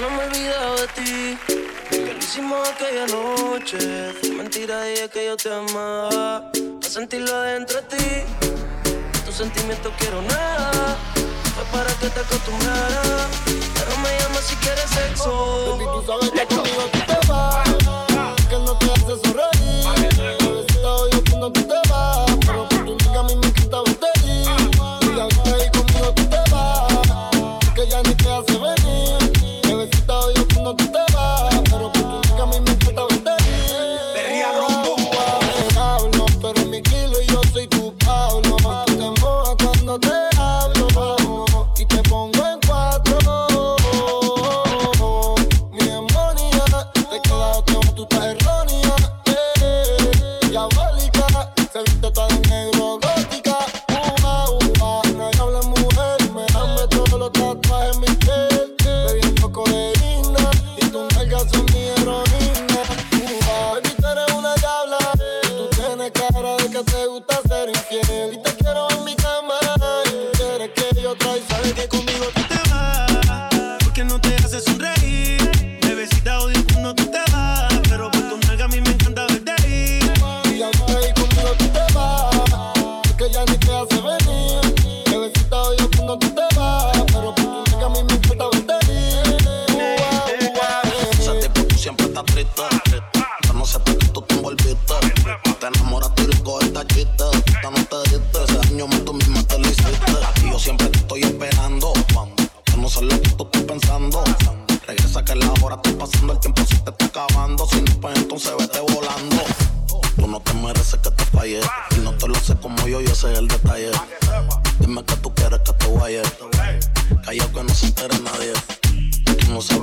S36: No me he olvidado de ti, que lo hicimos aquella noche. Fue mentira, dije que yo te amaba. Para sentirlo adentro de ti, tus sentimientos quiero nada. Fue para que te acostumbrara. Pero me llamas si quieres sexo.
S34: Baby, tú sabes que conmigo tú te vas, que no te hace sonreír. Bebecita, oye, cuando tú te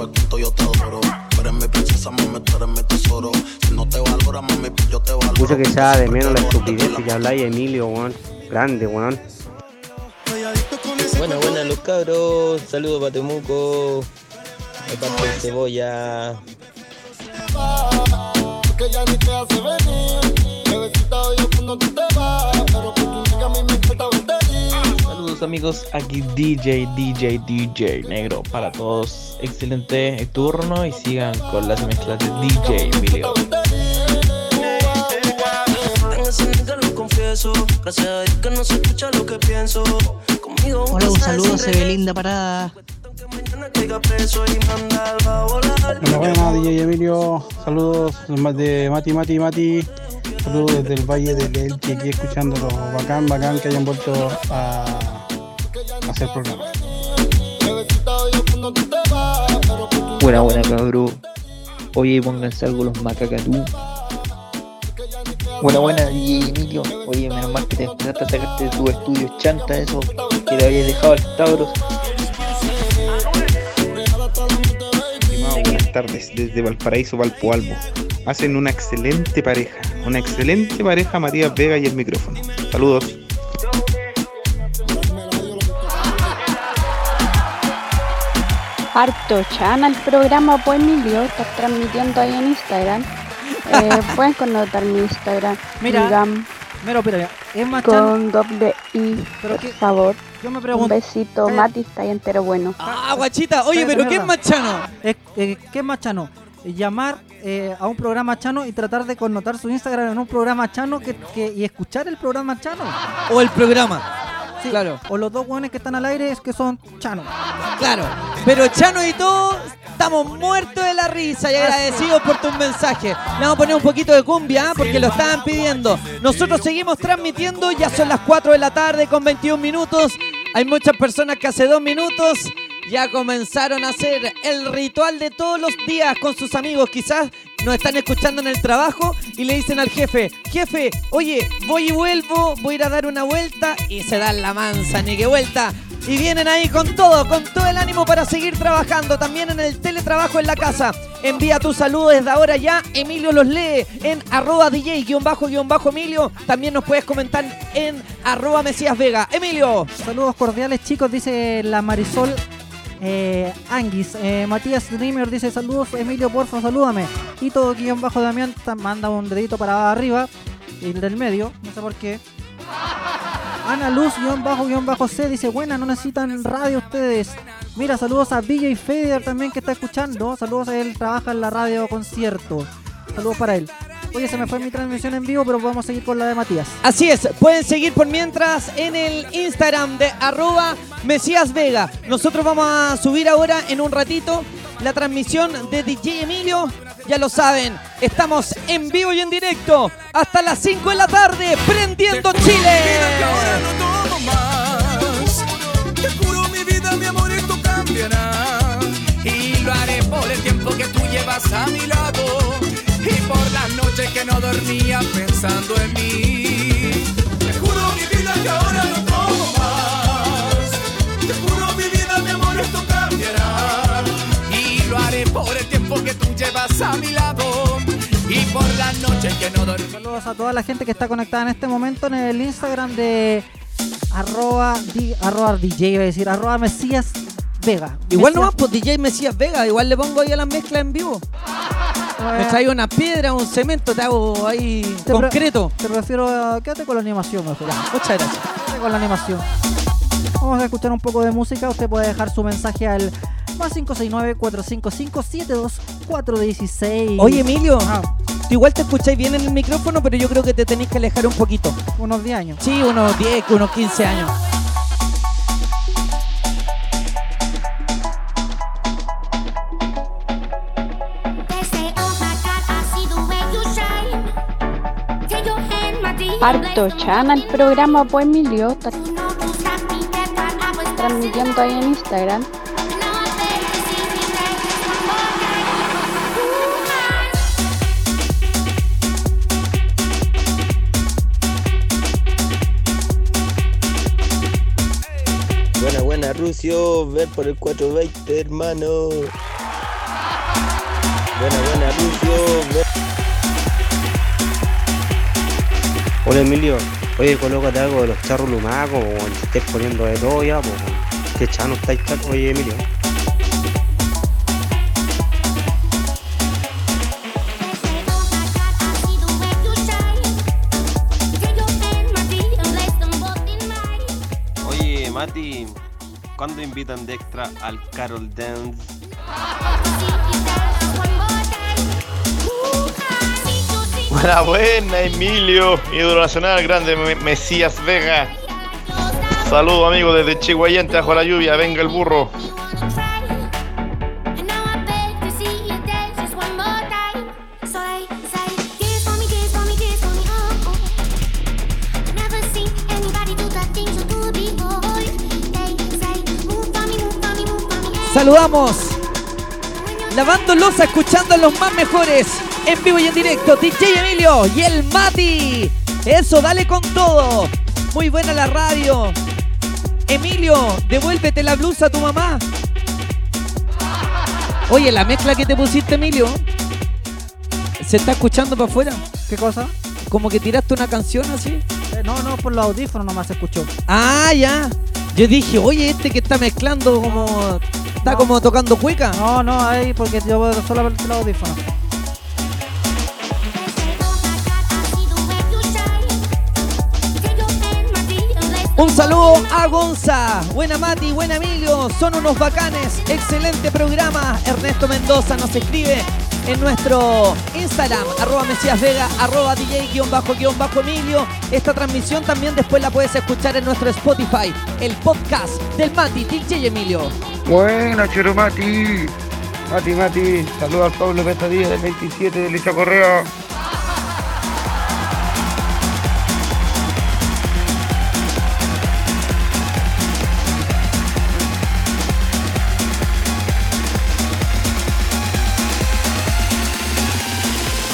S36: Cuánto yo te adoro. Tú eres mi princesa, mami, tú eres mi tesoro. Si no te valora, mami, pues yo te valoro.
S22: Mucho que sea de menos la estupidez que habláis, Emilio, weón. Grande, weón.
S29: Buena, buena, los cabros. Saludos para Temuco. De cebolla.
S34: Porque ya ni
S39: Saludos amigos, aquí DJ, DJ, DJ negro para todos. Excelente turno y sigan con las mezclas de DJ Emilio.
S36: A
S4: Hola, un saludo, se ve linda parada.
S36: a volar.
S21: Buena, DJ Emilio. Saludos de Mati, Mati, Mati. Saludos desde el Valle del Elche, aquí escuchándolo. Bacán, bacán que hayan vuelto a, a hacer programa.
S40: Buena, buena, cabrón. Oye, pónganse algo los macacatú. Buena, buena, DJ Emilio. Oye, menos mal que te empezaste a sacarte de tus estudios chanta, eso que le habías dejado al Tauros.
S12: Buenas tardes desde Valparaíso, Valpo Albo. Hacen una excelente pareja, una excelente pareja Matías Vega y el micrófono. Saludos.
S41: Harto Chan al programa pues Emilio, está transmitiendo ahí en Instagram. Eh, pueden connotar mi Instagram.
S2: Mira,
S41: Migam,
S2: Pero, pero, es más
S41: con doble I, por favor.
S2: Yo me
S41: Un
S2: pregunto.
S41: besito, Mati está ahí entero bueno.
S1: Ah, guachita. Oye, pero ¿qué es más chano?
S2: Eh, ¿Qué es más chano? Llamar eh, a un programa chano y tratar de connotar su Instagram en un programa chano que, que- y escuchar el programa chano.
S1: O el programa.
S2: Sí,
S1: Claro.
S2: O los dos hueones que están al aire es que son chanos.
S1: Claro. Pero Chano y todo, estamos muertos de la risa y agradecidos por tus mensajes. Le vamos a poner un poquito de cumbia ¿ah? porque lo estaban pidiendo. Nosotros seguimos transmitiendo, ya son las 4 de la tarde con 21 minutos. Hay muchas personas que hace dos minutos ya comenzaron a hacer el ritual de todos los días con sus amigos. Quizás nos están escuchando en el trabajo y le dicen al jefe, jefe, oye, voy y vuelvo, voy a ir a dar una vuelta y se dan la mansa, ni que vuelta. Y vienen ahí con todo, con todo el ánimo para seguir trabajando, también en el teletrabajo en la casa. Envía tu saludo desde ahora ya. Emilio los lee en arroba DJ-Emilio. También nos puedes comentar en arroba Mesías Vega. Emilio.
S2: Saludos cordiales chicos, dice la Marisol eh, Anguis. Eh, Matías Dreamer dice saludos, Emilio, porfa, salúdame. Y todo guion bajo Damián manda un dedito para arriba el del medio, no sé por qué. Ana Luz guion bajo guion bajo C dice buena, no necesitan radio ustedes. Mira, saludos a DJ Feder también que está escuchando. Saludos a él, trabaja en la radio concierto. Saludos para él. Oye, se me fue mi transmisión en vivo, pero vamos a seguir con la de Matías.
S1: Así es, pueden seguir por mientras en el Instagram de arroba Mesías Vega. Nosotros vamos a subir ahora en un ratito la transmisión de DJ Emilio. Ya lo saben, estamos en vivo y en directo hasta las 5 de la tarde, prendiendo Chile.
S42: Te juro mi vida, mi amor, esto cambiará. Y lo haré por el tiempo que tú llevas a mi lado. Dormía pensando en mí. Te juro mi vida que ahora no tomo más. Te juro mi vida, mi amor, esto cambiará. Y lo haré por el tiempo que tú llevas a mi lado. Y por las noches que no dormía.
S2: Saludos a toda la gente que está conectada en este momento en el Instagram de arroba, arroba DJ, iba a decir, arroba Mesías Vega.
S1: Igual nomás, pues DJ Mesías Vega, igual le pongo ahí a la mezcla en vivo. Me traigo una piedra, un cemento, te hago ahí
S2: Te
S1: concreto.
S2: Te prefiero a... Quédate con la animación mejor.
S1: Muchas gracias.
S2: Quédate con la animación. Vamos a escuchar un poco de música. Usted puede dejar su mensaje al más 569-455-72416.
S1: Oye, Emilio,
S2: Ah,
S1: tú igual te escucháis bien en el micrófono, pero yo creo que te tenéis que alejar un poquito.
S2: unos 10 años.
S1: Sí, unos 10, unos 15 años.
S41: Harto chana el programa, pues Emilio. Transmitiendo ahí en Instagram.
S29: Buena, buena, Rucio. Ver por el 420, hermano. Buena, buena, Rucio. Ver...
S21: Hola Emilio, oye, colócate algo de los charros lumacos, o te estés poniendo de todo ya, pues. Qué chano estáis, oye Emilio.
S33: Oye, Mati, ¿cuándo invitan de extra al Carol Dance?
S43: Buena, buena, Emilio, ídolo nacional, grande Me- Mesías Vega. Saludos, amigos, desde Chihuayante, bajo la lluvia, venga el burro.
S1: Saludamos. Lavando escuchando a los más mejores. En vivo y en directo, DJ Emilio y el Mati. Eso, dale con todo. Muy buena la radio. Emilio, devuélvete la blusa a tu mamá. Oye, la mezcla que te pusiste, Emilio. ¿Se está escuchando para afuera?
S2: ¿Qué cosa?
S1: Como que tiraste una canción así.
S2: Eh, no, no, por los audífonos nomás se escuchó.
S1: Ah, ya. Yo dije, oye, este que está mezclando como. Está como tocando cueca.
S2: No, no, ahí porque yo solo los audífonos.
S1: Un saludo a Gonza, buena Mati, buena Emilio, son unos bacanes, excelente programa. Ernesto Mendoza nos escribe en nuestro Instagram, arroba Mesías Vega, arroba DJ-Emilio. Esta transmisión también después la puedes escuchar en nuestro Spotify, el podcast del Mati, DJ Emilio.
S21: Buena, Chero Mati. Mati, Mati. Saludos al Pablo Petadilla del 27 de Licha Correa.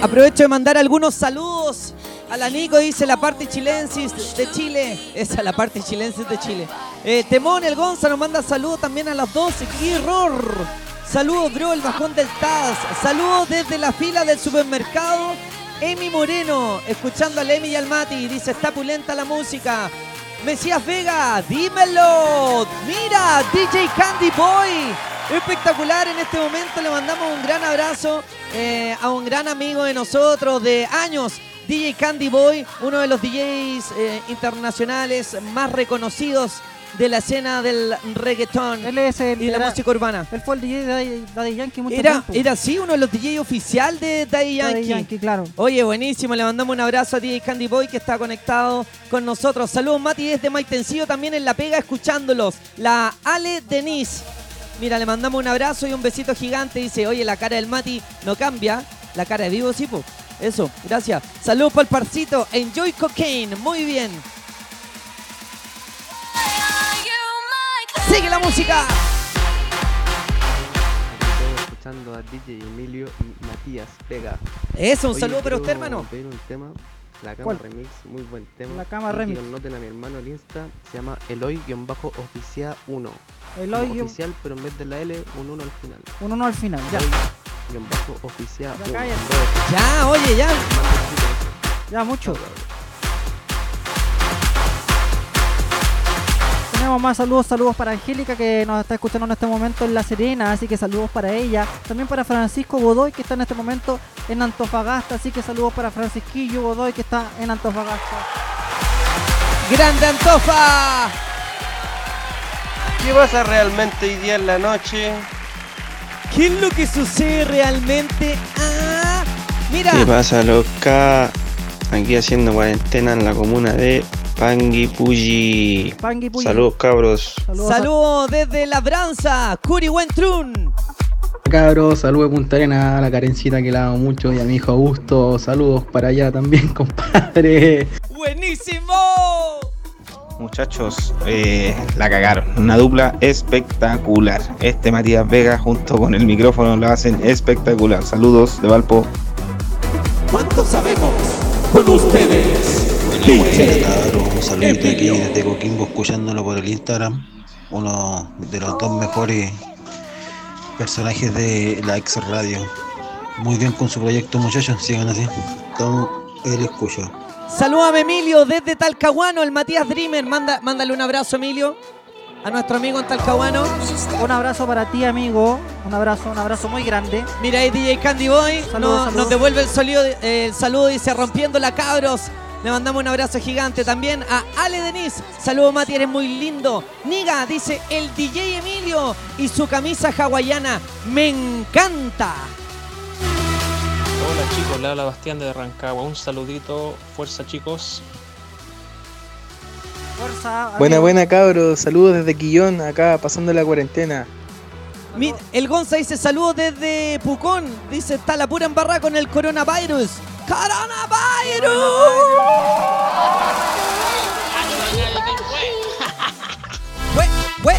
S1: Aprovecho de mandar algunos saludos a la Nico, dice la parte chilensis de Chile. Esa es la parte chilensis de Chile. Eh, Temón, el Gonza nos manda saludos también a las 12. Kirror. Saludos, bro, el bajón del Taz. Saludos desde la fila del supermercado. Emi Moreno, escuchando al Emi y al Mati. Dice, está pulenta la música. Mesías Vega, dímelo. Mira, DJ Candy Boy. Espectacular en este momento. Le mandamos un gran abrazo eh, a un gran amigo de nosotros de años. DJ Candy Boy, uno de los DJs eh, internacionales más reconocidos de la escena del reggaetón
S2: Él es el
S1: y la
S2: era-
S1: música urbana.
S2: Él fue el DJ de Daddy- Yankee mucho
S1: Era,
S2: tiempo.
S1: era sí uno de los DJ oficial de Daddy Yankee.
S2: Daddy Yankee, claro.
S1: Oye, buenísimo, le mandamos un abrazo a DJ Candy Boy que está conectado con nosotros. Saludos Mati desde Maitencillo también en La Pega escuchándolos. La Ale Denise. Mira, le mandamos un abrazo y un besito gigante. Dice, oye, la cara del Mati no cambia. La cara de vivo sí, po. Eso, gracias. Saludos para el parcito. Enjoy cocaine. Muy bien. Sigue la música.
S33: Estamos escuchando a DJ Emilio y Matías Vega.
S1: Eso, un saludo para usted, hermano.
S33: pedir un tema, La Cama
S2: ¿Cuál?
S33: Remix, muy buen tema.
S2: La Cama Remix.
S33: Noten a mi hermano el Insta, se llama Eloy-Oficial 1.
S2: Eloy-
S33: oficial, pero en vez de la L, un 1 al final.
S2: Un uno al final, ya.
S33: Eloy-Oficial
S2: Ya
S33: 1.
S2: cállate.
S1: Ya, oye, ya.
S2: Ya, mucho. Tenemos más saludos, saludos para Angélica que nos está escuchando en este momento en La Serena, así que saludos para ella. También para Francisco Godoy que está en este momento en Antofagasta, así que saludos para Francisquillo Godoy que está en Antofagasta.
S1: ¡Grande Antofa!
S33: ¿Qué pasa realmente hoy día en la noche?
S1: ¿Qué es lo que sucede realmente? Ah, mira.
S21: ¿Qué pasa, loca? Aquí haciendo cuarentena en la comuna de Panguipulli.
S2: Panguipulli.
S21: Saludos, cabros.
S1: Saludos desde Labranza, Curi Wentrun.
S44: Cabros, saludos de Punta Arena, a la carencita que la amo mucho y a mi hijo Augusto, saludos para allá también, compadre.
S1: ¡Buenísimo!
S45: Muchachos, eh, la cagaron. Una dupla espectacular. Este Matías Vega junto con el micrófono lo hacen espectacular. Saludos de Valpo.
S42: ¿Cuánto sabemos con ustedes?
S46: Claro, un saludito aquí desde Coquimbo escuchándolo por el Instagram. Uno de los dos mejores personajes de la ex radio. Muy bien con su proyecto muchachos, sigan así. Estamos, él escucha.
S1: Salúdame Emilio desde Talcahuano, el Matías Dreamer. Manda, mándale un abrazo, Emilio, a nuestro amigo en Talcahuano.
S2: Un abrazo para ti, amigo. Un abrazo, un abrazo muy grande.
S1: Mira ahí DJ Candy Boy.
S2: Saludos,
S1: no-
S2: saludos.
S1: Nos devuelve el, solido- eh, el saludo, dice rompiendo la cabros. Le mandamos un abrazo gigante también a Ale Denis. Saludos Mati, eres muy lindo. Niga, dice el DJ Emilio y su camisa hawaiana. Me encanta.
S47: Hola chicos, le habla Bastián de Rancagua. Un saludito, fuerza chicos.
S2: Fuerza.
S48: Buena,
S2: amigo.
S48: buena cabros, saludos desde Quillón, acá pasando la cuarentena.
S1: Mi- el Gonza dice saludos desde Pucón. Dice está la pura embarrada con el coronavirus. ¡Coronavirus! Hue,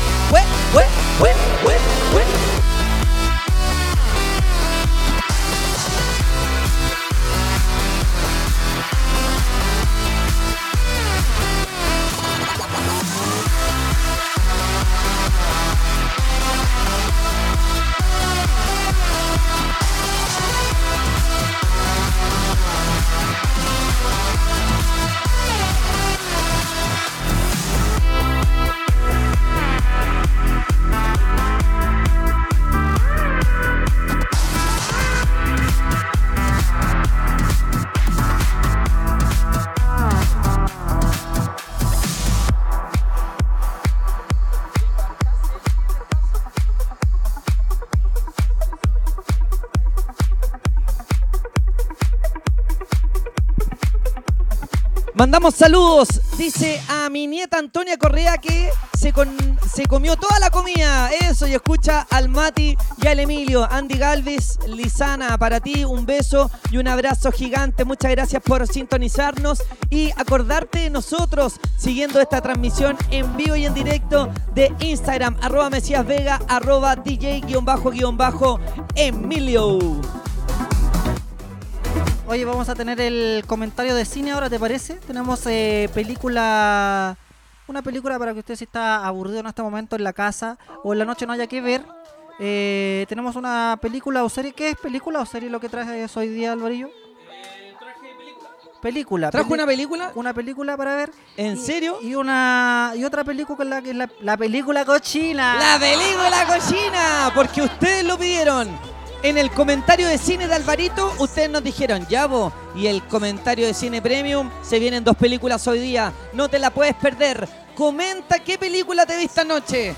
S1: Mandamos saludos, dice a mi nieta Antonia Correa que se, se comió toda la comida. Eso, y escucha al Mati y al Emilio. Andy Galvis, Lisana, para ti un beso y un abrazo gigante. Muchas gracias por sintonizarnos y acordarte de nosotros siguiendo esta transmisión en vivo y en directo de Instagram, arroba Mesías Vega, arroba DJ-Emilio.
S2: Oye, vamos a tener el comentario de cine ahora, ¿te parece? Tenemos eh, película. Una película para que usted si está aburrido en este momento en la casa o en la noche no haya que ver. Eh, tenemos una película o serie. ¿Qué es película o serie lo que traes hoy día, Alvarillo? Película.
S1: ¿Trajo una película?
S2: Una película para ver.
S1: ¿En
S2: Y-
S1: serio?
S2: Y una y otra película que es la, que es la, la película cochina.
S1: La película cochina, porque ustedes lo pidieron. En el comentario de cine de Alvarito, ustedes nos dijeron, ya vos, y el comentario de cine premium, se vienen dos películas hoy día, no te la puedes perder. Comenta qué película te viste anoche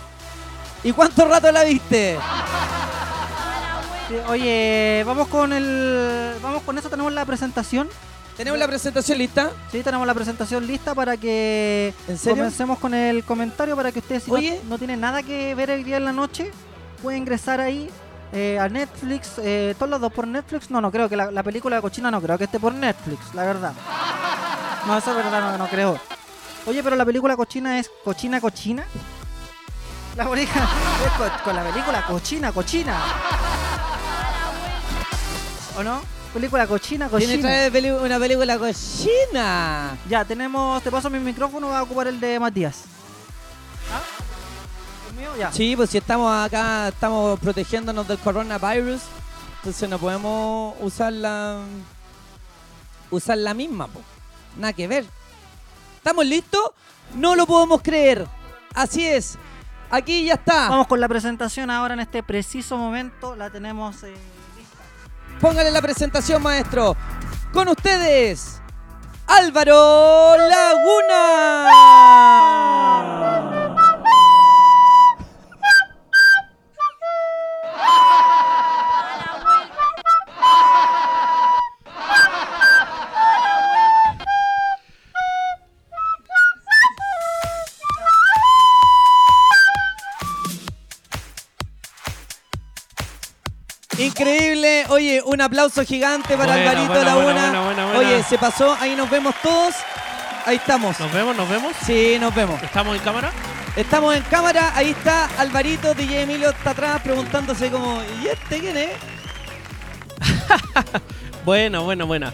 S1: y cuánto rato la viste.
S2: Oye, vamos con el. Vamos con eso, tenemos la presentación.
S1: ¿Tenemos la presentación lista?
S2: Sí, tenemos la presentación lista para que comencemos con el comentario para que ustedes si no-
S1: Oye.
S2: no, tienen nada que ver hoy día en la noche, pueden ingresar ahí eh, a Netflix, eh, todos los dos por Netflix. No, no creo que la, la película de cochina no creo que esté por Netflix, la verdad. No, eso es verdad, no, no creo. Oye, pero la película cochina es cochina cochina. La película es co- con la película cochina cochina. ¿O no? Película cochina
S1: Tiene
S2: cochina.
S1: peli- una película cochina.
S2: Ya, tenemos, te paso mi micrófono, va a ocupar el de Matías. ¿El mío? Ya.
S1: Sí, pues si estamos acá, estamos protegiéndonos del coronavirus, entonces no podemos usar la, usar la misma, po. nada que ver. ¿Estamos listos? No lo podemos creer. Así es. Aquí ya está.
S2: Vamos con la presentación ahora en este preciso momento. La tenemos. eh,
S1: Póngale la presentación, maestro. Con ustedes, Álvaro Laguna. Increíble. Oye, un aplauso gigante para
S49: Buena,
S1: Alvarito
S49: buena, buena, buena.
S1: Oye, se pasó. Ahí nos vemos todos. Ahí estamos.
S49: ¿Nos vemos? ¿Nos vemos?
S1: Sí, nos vemos.
S49: ¿Estamos en cámara?
S1: Estamos en cámara. Ahí está Alvarito. DJ Emilio está atrás preguntándose como, ¿y este quién es?
S49: Bueno, bueno, buena.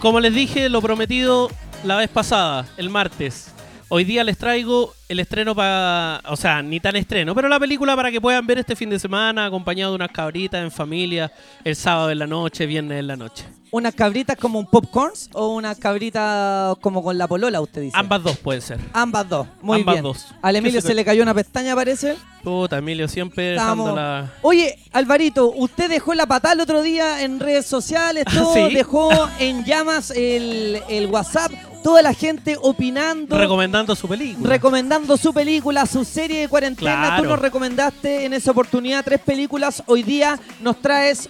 S49: Como les dije, lo prometido la vez pasada, el martes.
S50: Hoy día les traigo el estreno para. O sea, ni tan estreno, pero la película para que puedan ver este fin de semana, acompañado de unas cabritas en familia, el sábado en la noche, viernes en la noche.
S1: ¿Unas cabritas como un popcorns o unas cabritas como con la polola, usted dice?
S50: Ambas dos pueden ser.
S1: Ambas dos, muy
S50: Ambas
S1: bien.
S50: dos.
S1: Al Emilio
S50: ¿Qué se
S1: se le cayó una pestaña, parece.
S50: Puta, Emilio, siempre dejándola.
S1: Oye, Alvarito, usted dejó la patada el otro día en redes sociales, todo,
S50: ¿Sí?
S1: dejó en llamas el, el WhatsApp, toda la gente opinando,
S50: Recomendando su película.
S1: recomendando su película, su serie de cuarentena.
S50: Claro.
S1: Tú nos recomendaste en esa oportunidad tres películas, hoy día nos traes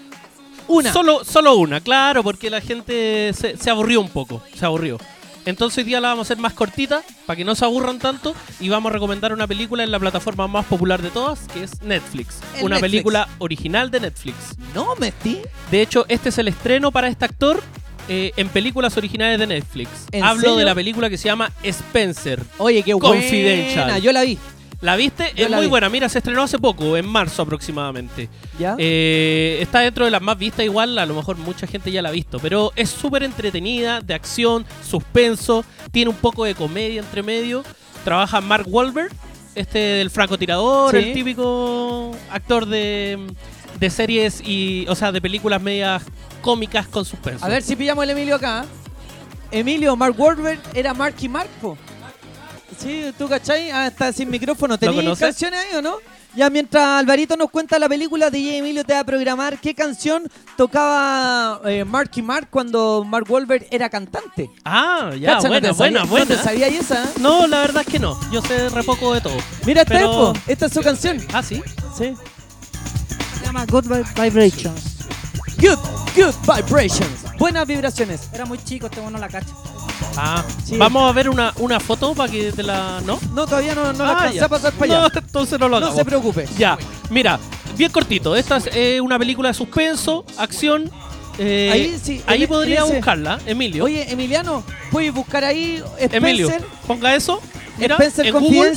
S1: una.
S50: Solo, solo una, claro, porque la gente se, se aburrió un poco. Se aburrió. Entonces hoy día la vamos a hacer más cortita, para que no se aburran tanto, y vamos a recomendar una película en la plataforma más popular de todas, que es Netflix. Una
S1: Netflix.
S50: película original de Netflix.
S1: No, metí.
S50: De hecho, este es el estreno para este actor eh, en películas originales de Netflix.
S1: ¿En
S50: Hablo
S1: serio?
S50: de la película que se llama Spencer.
S1: Oye, qué
S50: Confidential.
S1: buena, yo la vi.
S50: ¿La viste?
S1: Yo
S50: es
S1: la
S50: muy
S1: vi.
S50: buena. Mira, se estrenó hace poco, en marzo aproximadamente.
S1: ¿Ya?
S50: Eh, está dentro de las más vistas igual, a lo mejor mucha gente ya la ha visto, pero es súper entretenida, de acción, suspenso, tiene un poco de comedia entre medio. Trabaja Mark Wahlberg, este del francotirador,
S1: Sí.
S50: el típico actor de, de series y, o sea, de películas medias cómicas con suspenso.
S1: A ver si pillamos el Emilio acá. Emilio, Mark Wahlberg era Marky Mark, po. Sí, ¿tú cachai? Ah, está sin micrófono. ¿Tenías canciones ahí o no? Ya mientras Alvarito nos cuenta la película, DJ Emilio te va a programar qué canción tocaba eh, Marky Mark cuando Mark Wahlberg era cantante.
S50: Ah, ya,
S1: Cacha, no
S50: buena,
S1: te
S50: buena,
S1: sabía-
S50: buena.
S1: ¿No te sabías esa?
S50: No, la verdad es que no. Yo sé re poco de todo.
S1: Mira, esta
S50: Pero-
S1: es, po. Esta es su canción.
S50: Ah, sí.
S1: Sí.
S2: Se llama Good Vi- Vibrations.
S1: Good, good vibrations. Buenas vibraciones.
S2: Era muy chico, este bueno la cacha.
S50: Ah,
S1: Sí.
S50: vamos a ver una, una foto para que te la. ¿No?
S1: No, todavía no, no la
S50: Ah,
S1: alcancé
S50: ya.
S1: a pasar para
S50: No,
S1: allá.
S50: entonces no lo
S1: No
S50: hagamos.
S1: se preocupe.
S50: Ya, mira, bien cortito. Esta es eh, una película de suspenso, acción. eh,
S1: Ahí sí,
S50: ahí
S1: en-
S50: podría
S1: en ese-
S50: buscarla, Emilio.
S1: Oye, Emiliano, ¿puedes buscar ahí Spencer?
S50: Emilio, ponga eso. Mira,
S1: Spencer
S50: en Google.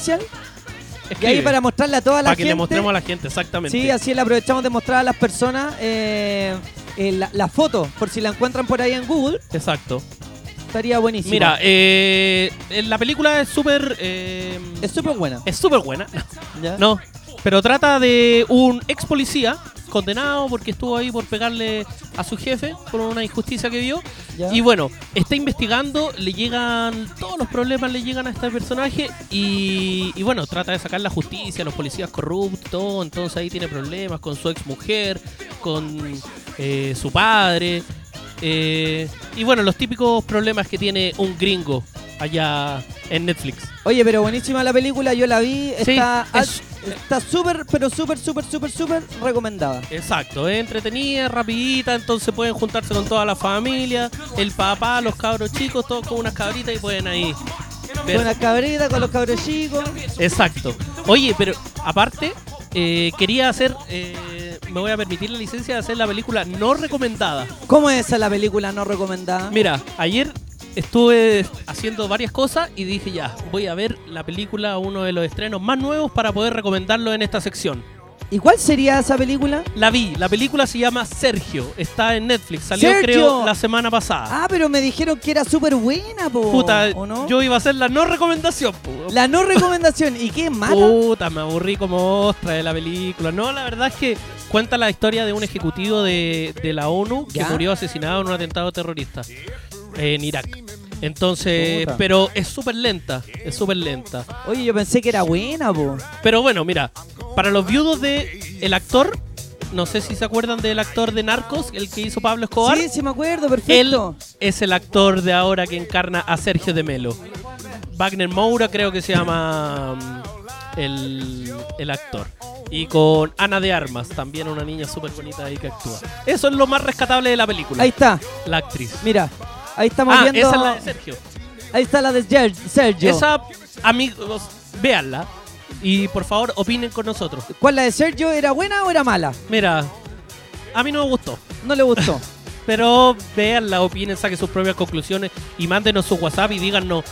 S1: Y ahí para mostrarle a toda la
S50: para
S1: gente.
S50: que le mostremos a la gente, exactamente.
S1: Sí, así le aprovechamos de mostrar a las personas eh, eh, la, la foto, por si la encuentran por ahí en Google,
S50: Exacto.
S1: estaría buenísimo.
S50: Mira, eh, la película es súper. eh,
S1: es súper buena.
S50: Es súper buena.
S1: ¿Ya?
S50: No, pero trata de un ex policía condenado porque estuvo ahí por pegarle a su jefe por una injusticia que vio.
S1: Ya.
S50: Y bueno, está investigando, le llegan, todos los problemas le llegan a este personaje y, y bueno, trata de sacar la justicia, los policías corruptos, entonces ahí tiene problemas con su ex mujer, con eh, su padre. eh, y bueno, los típicos problemas que tiene un gringo allá en Netflix.
S1: Oye, pero buenísima la película, yo la vi,
S50: Sí,
S1: está
S50: es-
S1: está súper, pero súper, súper, súper, súper recomendada.
S50: Exacto, es entretenida, rapidita, entonces pueden juntarse con toda la familia, el papá, los cabros chicos, todos con unas cabritas y pueden ahí ver.
S1: Con las cabritas, con los cabros chicos.
S50: Exacto. Oye, pero aparte, eh, quería hacer, eh, me voy a permitir la licencia de hacer la película no recomendada.
S1: ¿Cómo es esa la película no recomendada?
S50: Mira, ayer estuve haciendo varias cosas y dije ya, voy a ver la película, uno de los estrenos más nuevos para poder recomendarlo en esta sección.
S1: ¿Y cuál sería esa película?
S50: La vi, la película se llama Sergio, está en Netflix, salió
S1: ¡Sergio!
S50: creo la semana pasada.
S1: Ah, pero me dijeron que era súper buena, po.
S50: Puta,
S1: ¿o no?
S50: yo iba a hacer la no recomendación. po.
S1: La no recomendación. ¿Y qué es mala?
S50: Puta, me aburrí como ostra de la película. No, la verdad es que cuenta la historia de un ejecutivo de, de la ONU que murió asesinado en un atentado terrorista en Irak. Entonces,
S1: Puta.
S50: pero es súper lenta, es súper lenta.
S1: Oye, yo pensé que era buena, po.
S50: Pero bueno, mira, para los viudos de el actor, no sé si se acuerdan del actor de Narcos, el que hizo Pablo Escobar.
S1: Sí, sí me acuerdo,
S50: Él
S1: perfecto.
S50: es el actor de ahora que encarna a Sergio de Melo. Wagner Moura creo que se llama mm, el, el actor. Y con Ana de Armas, también una niña súper bonita ahí que actúa. Eso es lo más rescatable de la película.
S1: Ahí está.
S50: La actriz.
S1: Mira, ahí estamos
S50: ah,
S1: viendo.
S50: esa es la de Sergio.
S1: Ahí está la de Sergio.
S50: Esa, amigos, véanla. Y por favor, opinen con nosotros.
S1: ¿Cuál la de Sergio era buena o era mala?
S50: Mira, a mí no me gustó.
S1: No le gustó.
S50: Pero véanla, opinen, saquen sus propias conclusiones y mándenos su WhatsApp y díganos,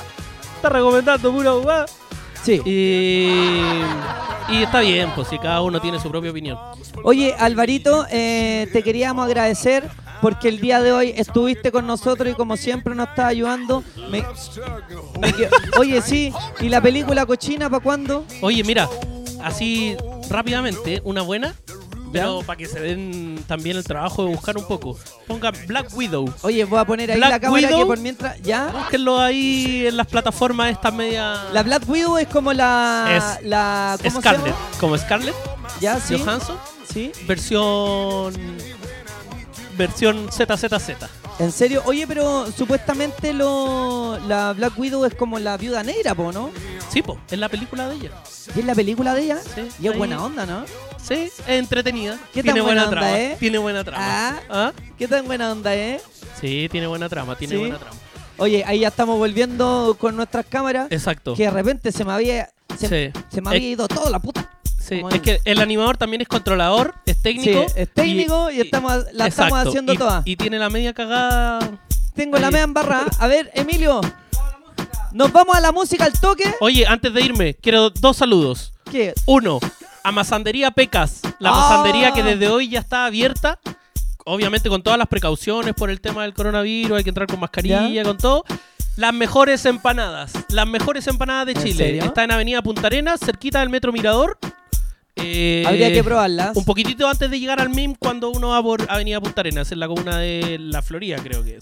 S50: está recomendando pura huevada?".
S1: Sí.
S50: Y, y está bien, pues si cada uno tiene su propia opinión.
S1: Oye, Alvarito, eh, te queríamos agradecer porque el día de hoy estuviste con nosotros y como siempre nos estás ayudando. Me- me que- Oye, sí, ¿y la película cochina para cuándo?
S50: Oye, mira, así rápidamente, una buena, pero para que se den también el trabajo de buscar un poco. Ponga Black Widow.
S1: Oye, voy a poner ahí
S50: Black
S1: la cámara
S50: Widow.
S1: que por mientras. ¿Ya?
S50: Búsquenlo ahí en las plataformas estas media.
S1: La Black Widow es como la.
S50: Es
S1: la ¿Cómo se
S50: Scarlett.
S1: llama?
S50: Como Scarlett.
S1: Ya, sí.
S50: Johansson.
S1: Sí.
S50: Versión. Versión ZZZ.
S1: ¿En serio? Oye, pero supuestamente lo, la Black Widow es como la viuda negra, po, ¿no?
S50: Sí, po, es la película de ella.
S1: ¿Y es la película de ella?
S50: Sí.
S1: Y es
S50: ahí-
S1: buena onda, ¿no?
S50: Sí, es entretenida.
S1: ¿Qué
S50: tiene
S1: tan
S50: buena,
S1: buena onda,
S50: trama.
S1: eh?
S50: Tiene buena trama.
S1: Ah,
S50: ¿Ah?
S1: ¿Qué tan buena onda, eh?
S50: Sí, tiene buena trama, tiene
S1: Sí.
S50: buena trama.
S1: Oye, ahí ya estamos volviendo con nuestras cámaras.
S50: Exacto.
S1: Que de repente se me había. Se,
S50: Sí.
S1: se me había ido toda la puta.
S50: Sí, es que el animador también es controlador, es técnico.
S1: Sí, es técnico y, estamos, la estamos haciendo
S50: y-
S1: toda.
S50: Y tiene la media cagada.
S1: Tengo la media embarrada. A ver, Emilio. Nos vamos a la música al toque.
S50: Oye, antes de irme, quiero dos saludos.
S1: ¿Qué?
S50: Uno, a Masandería Pecas, la
S1: Ah.
S50: masandería que desde hoy ya está abierta. Obviamente con todas las precauciones por el tema del coronavirus, hay que entrar con mascarilla,
S1: ¿Ya?
S50: con todo. Las mejores empanadas, las mejores empanadas de
S1: ¿En
S50: Chile.
S1: serio?
S50: Está en Avenida Punta Arenas, cerquita del Metro Mirador. Eh,
S1: Habría que probarlas.
S50: Un poquitito antes de llegar al MIM cuando uno va por Avenida Punta Arenas, en la comuna de La Florida, creo que es.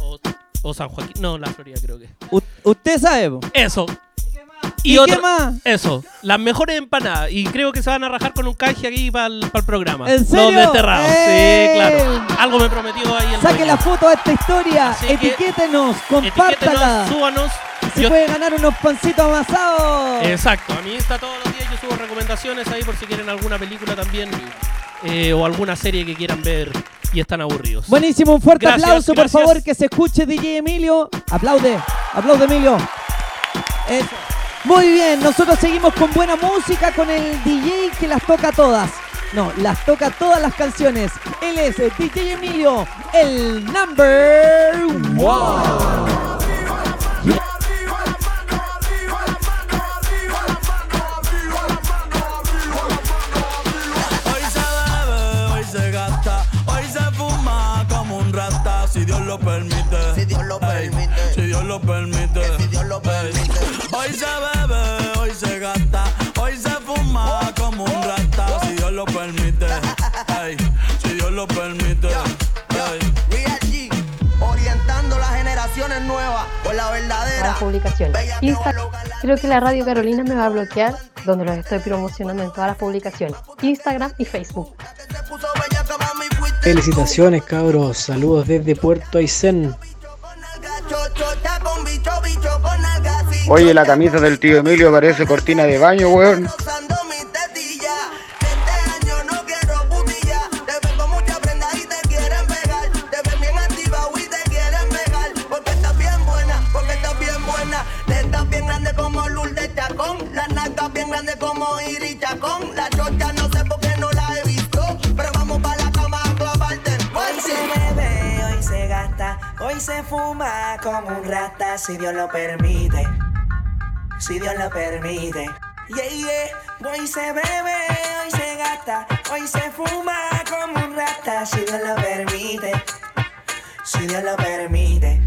S50: O, o San Joaquín. No, La Florida creo que es.
S1: U- usted sabe, po.
S50: Eso.
S1: ¿Y qué más?
S50: Eso, las mejores empanadas. Y creo que se van a rajar con un canje aquí para el, programa.
S1: ¿En serio?
S50: Los desterrados.
S1: ¡Eh!
S50: Sí, claro. Algo me prometió ahí el
S1: Saque
S50: dueño.
S1: la foto de esta historia.
S50: Así
S1: Etiquétenos, compártala.
S50: Etiquétenos, súbanos.
S1: Se puede ganar unos pancitos amasados.
S50: Exacto, a mí está todos los días. Yo subo recomendaciones ahí por si quieren alguna película también. eh, o alguna serie que quieran ver y están aburridos.
S1: Buenísimo, un fuerte
S50: Gracias,
S1: aplauso,
S50: gracias.
S1: por favor, que se escuche DJ Emilio. Aplaude, aplaude Emilio. Eso. Muy bien, nosotros seguimos con buena música, con el DJ que las toca todas. No, las toca todas las canciones. Él es DJ Emilio, el number one.
S22: Lo permite. si Dios lo permite. Hoy se bebe, hoy se gasta, hoy se fuma como un rata, si Dios lo permite. Si Dios lo permite.
S49: G, orientando las generaciones nuevas por la verdadera.
S44: Las publicaciones. Insta- Creo que la Radio Carolina me va a bloquear donde los estoy promocionando en todas las publicaciones. Instagram y Facebook.
S51: Felicitaciones cabros, saludos desde Puerto Aysén.
S52: Oye, la camisa del tío Emilio parece cortina de baño, weón.
S49: Como
S53: un rata, si Dios lo permite. Si Dios lo permite. Yeah, yeah. Hoy se bebe, hoy se gasta, hoy se fuma como un rata, si Dios lo permite. Si Dios lo permite.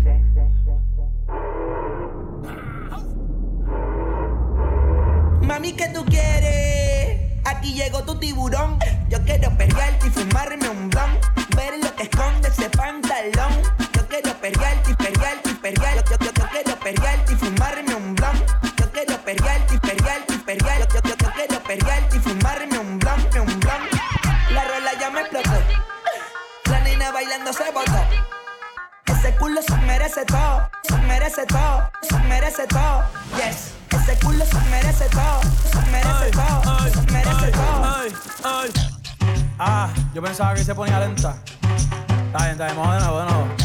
S49: Mami, ¿qué tú quieres? Aquí llegó tu tiburón. Yo quiero perrearte y fumarme un blon. Ver lo que esconde ese pantalón. Yo quiero perrearte y perrearte y perrearte. Yo, yo, yo quiero perrearte y fumarme un blon. Yo quiero perrearte y perrearte y perrearte. Yo, yo, yo quiero perrearte y fumarme un blon, un blon. La rola ya me explotó. La nena bailando se botó. Ese culo se merece todo, se merece todo, se merece todo. Yes, ese culo se merece todo, se merece todo, se merece todo.
S22: Ah, yo pensaba que se ponía lenta. Está bien, está bien, vamos de nuevo, de nuevo.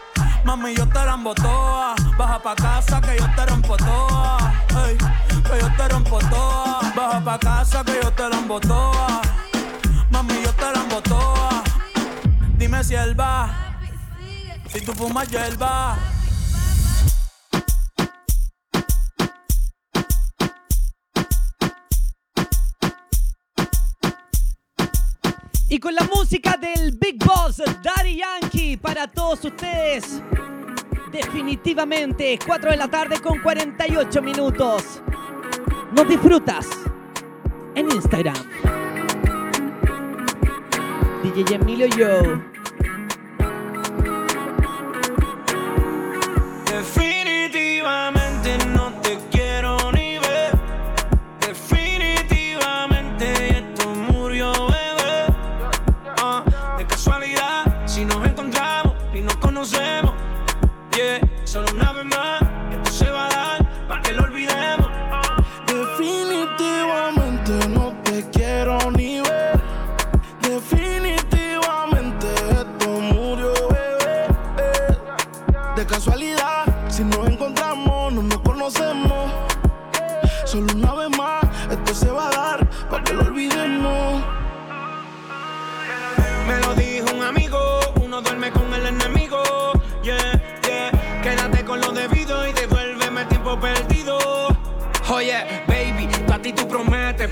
S42: Mami, yo te la toa. Baja pa' casa que yo te rompo toa. Que yo te rompo toa. Baja pa' casa que yo te la toa. Mami, yo te la toa. Dime si él va. Si tú fumas hierba.
S1: Y con la música del Big Boss Daddy Yankee para todos ustedes. Definitivamente, 4 de la tarde con 48 minutos. Nos disfrutas en Instagram. DJ Emilio Yo.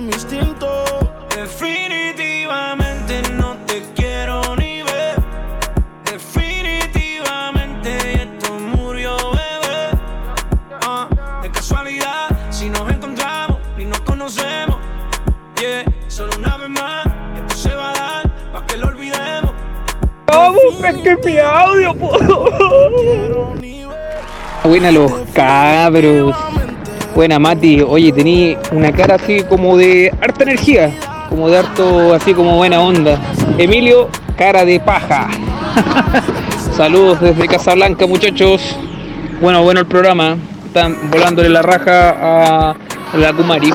S42: mi instinto. Definitivamente no te quiero ni ver. Definitivamente esto murió, bebé. Ah, De casualidad, si nos encontramos y nos conocemos. Yeah, solo una vez más, esto se va a dar para que lo olvidemos.
S54: Vamos, pesque mi audio,
S44: Buena los cabros. Buena Mati. Oye, tení una cara así como de harta energía. Como de harto, así como buena onda. Emilio, cara de paja. Saludos desde Casablanca, muchachos. Bueno, bueno el programa. Están volándole la raja a la Kumari.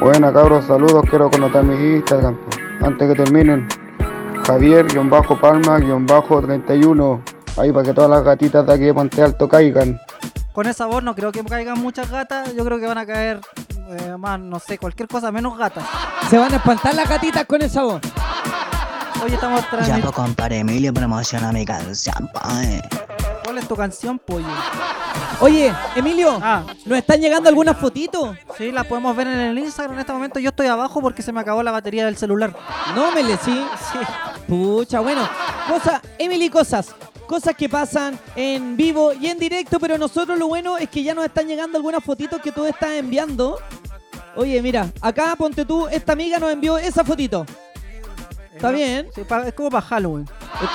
S52: Buena cabros, saludos, quiero conocer mi Instagram. Antes que terminen, Javier-Palma-31. Ahí para que todas las gatitas de aquí de Monte Alto caigan.
S2: Con esa voz no creo que caigan muchas gatas. Yo creo que van a caer eh, más, no sé, cualquier cosa menos gatas.
S1: Se van a espantar las gatitas con esa voz.
S2: Hoy estamos
S55: Ya
S2: transmitiendo.
S55: pues compadre Emilio promociona mi canción, pues.
S2: ¿Cuál es tu canción, pollo?
S1: Oye, Emilio, ¿nos están llegando algunas fotitos?
S2: Sí, las podemos ver en el Instagram en este momento. Yo estoy abajo porque se me acabó la batería del celular.
S1: No me le sí.
S2: Sí.
S1: Pucha, bueno. Cosas, Emily, cosas. Cosas que pasan en vivo y en directo, pero nosotros lo bueno es que ya nos están llegando algunas fotitos que tú estás enviando. Oye, mira, acá ponte tú, esta amiga nos envió esa fotito. ¿Está bien?
S2: Sí, es como para Halloween.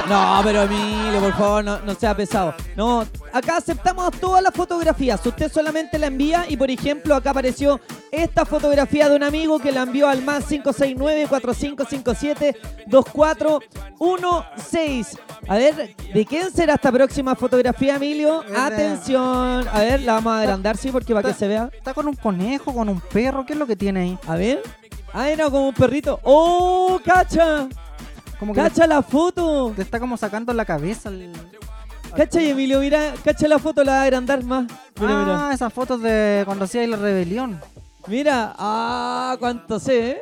S1: No, pero Emilio, por favor, no, no sea pesado. No, acá aceptamos todas las fotografías. Usted solamente la envía y, por ejemplo, acá apareció esta fotografía de un amigo que la envió al más 569-4557-2416. A ver, ¿de quién será esta próxima fotografía, Emilio? Atención. A ver, la vamos a agrandar, sí, porque para que se vea.
S2: Está con un conejo, con un perro, ¿qué es lo que tiene ahí?
S1: A ver. Ah, era como un perrito. ¡Oh, cacha!
S2: Como que
S1: ¡Cacha la foto!
S2: le está como sacando la cabeza. al-
S1: Cacha, y Emilio, mira, cacha la foto, la va a agrandar más. Mira,
S2: ah,
S1: mira.
S2: esas fotos de cuando hacía la rebelión.
S1: Mira, ah, cuánto sé, ¿eh?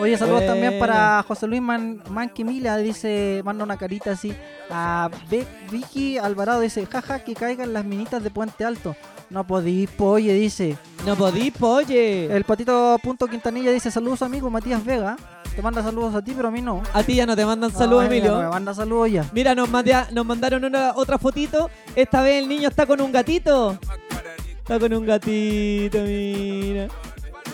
S2: Oye, saludos también para José Luis Man Manquimila, dice, manda una carita así. A Be- Vicky Alvarado dice, jaja, que caigan las minitas de Puente Alto. No podí, polle, dice.
S1: No podí, oye.
S2: El patito punto Quintanilla dice, saludos amigo Matías Vega. Te manda saludos a ti, pero a mí no.
S1: A ti ya no te mandan saludos,
S2: No,
S1: Emilio.
S2: no me manda saludos ya.
S1: Mira, nos, nos mandaron una otra fotito. Esta vez el niño está con un gatito. Está con un gatito, mira.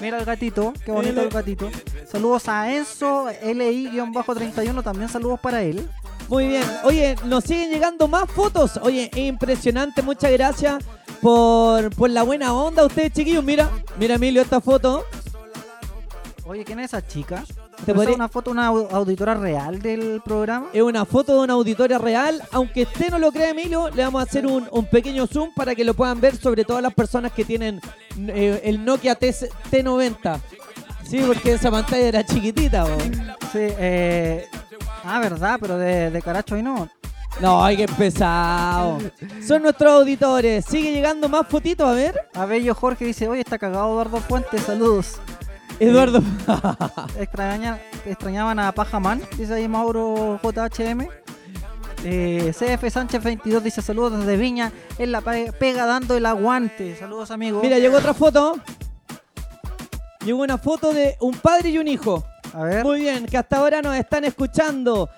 S2: Mira el gatito, qué bonito el gatito. Saludos a Enzo, LI-31, también saludos para él.
S1: Muy bien. Oye, nos siguen llegando más fotos. Oye, impresionante. Muchas gracias por, por la buena onda. Ustedes, chiquillos, mira. Mira, Emilio, esta foto.
S2: Oye, ¿quién es esa chica?
S1: ¿Te
S2: ¿Esa
S1: podría-
S2: es una foto, una au- auditora real del programa?
S1: Es una foto de una auditoria real. Aunque usted no lo crea, Emilio, le vamos a hacer un, un pequeño zoom para que lo puedan ver, sobre todo las personas que tienen eh, el Nokia T- T90. Sí, porque esa pantalla era chiquitita. bo.
S2: Sí, eh... Ah, verdad, pero de, de caracho y no.
S1: No, ay, qué pesado. Son nuestros auditores. Sigue llegando más fotitos, a ver.
S2: A Bello Jorge dice, oye, está cagado Eduardo Fuentes, saludos.
S1: Eduardo.
S2: Extraña, extrañaban a Pajaman, dice ahí Mauro JHM. Eh, CF Sánchez 22 dice saludos desde Viña, en la pe- pega dando el aguante. Saludos amigos.
S1: Mira, llegó otra foto. Llegó una foto de un padre y un hijo.
S2: A ver.
S1: Muy bien, que hasta ahora nos están escuchando.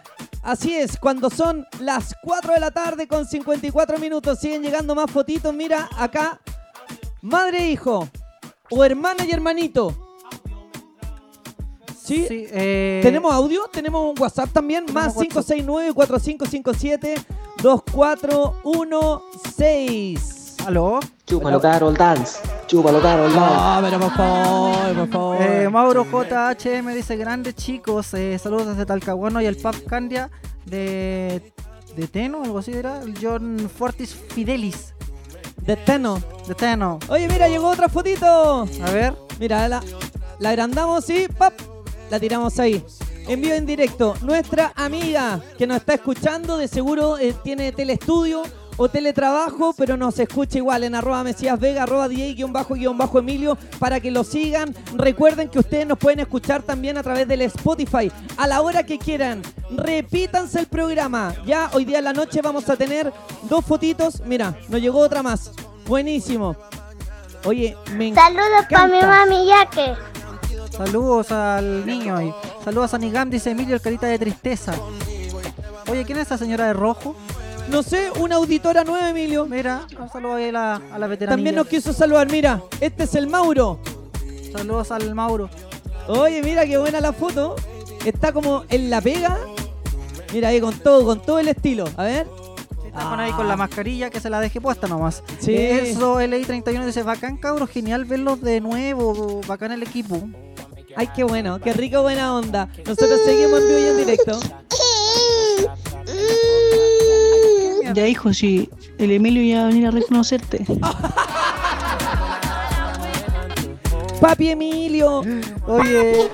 S1: Así es, cuando son las 4 de la tarde con 54 minutos, siguen llegando más fotitos. Mira, acá, madre e hijo, o hermana y hermanito. ¿Sí?
S2: Sí, eh,
S1: ¿Tenemos audio? ¿Tenemos un WhatsApp también? Más 569-4557-2416.
S2: ¿Aló?
S56: Chúpalo, Carol Dance. Chúpalo, Carol Dance.
S1: No, pero por favor, por favor.
S2: Eh, Mauro JHM dice grandes chicos, eh, saludos desde Talcahuano y el Pub Candia de, de Teno, algo así era, el John Fortis Fidelis.
S1: De Teno.
S2: De Teno.
S1: Oye, mira, llegó otra fotito.
S2: A ver.
S1: Mira, la, la agrandamos y ¡pap! la tiramos ahí. En vivo en directo. Nuestra amiga que nos está escuchando, de seguro eh, tiene telestudio o teletrabajo, pero nos escucha igual en arroba Mesías Vega, arroba DJ guion bajo guion bajo Emilio, para que lo sigan. Recuerden que ustedes nos pueden escuchar también a través del Spotify a la hora que quieran. Repítanse el programa. Ya hoy día en la noche vamos a tener dos fotitos. Mira, nos llegó otra más. Buenísimo. Oye, me
S57: Saludos para mi mami Yaque.
S2: Saludos al niño ahí. Saludos a Nigam, dice Emilio, el carita de tristeza. Oye, ¿quién es esa señora de rojo?
S1: No sé, una auditora nueva, Emilio.
S2: Mira, un saludo ahí a la, a la veteranía.
S1: También nos quiso saludar, mira, este es el Mauro.
S2: Saludos al Mauro.
S1: Oye, mira qué buena la foto. Está como en la pega. Mira ahí con todo, con todo el estilo. A ver.
S2: Está con ahí con la mascarilla que se la deje puesta nomás.
S1: Sí.
S2: Eso, LI31 dice, bacán cabros, genial verlos de nuevo, bacán el equipo.
S1: Ay, qué bueno, qué rico, buena onda. Nosotros seguimos en vivo y en directo.
S58: Ya, hijo, si el Emilio ya va a venir a reconocerte.
S1: Papi Emilio.
S2: Oye,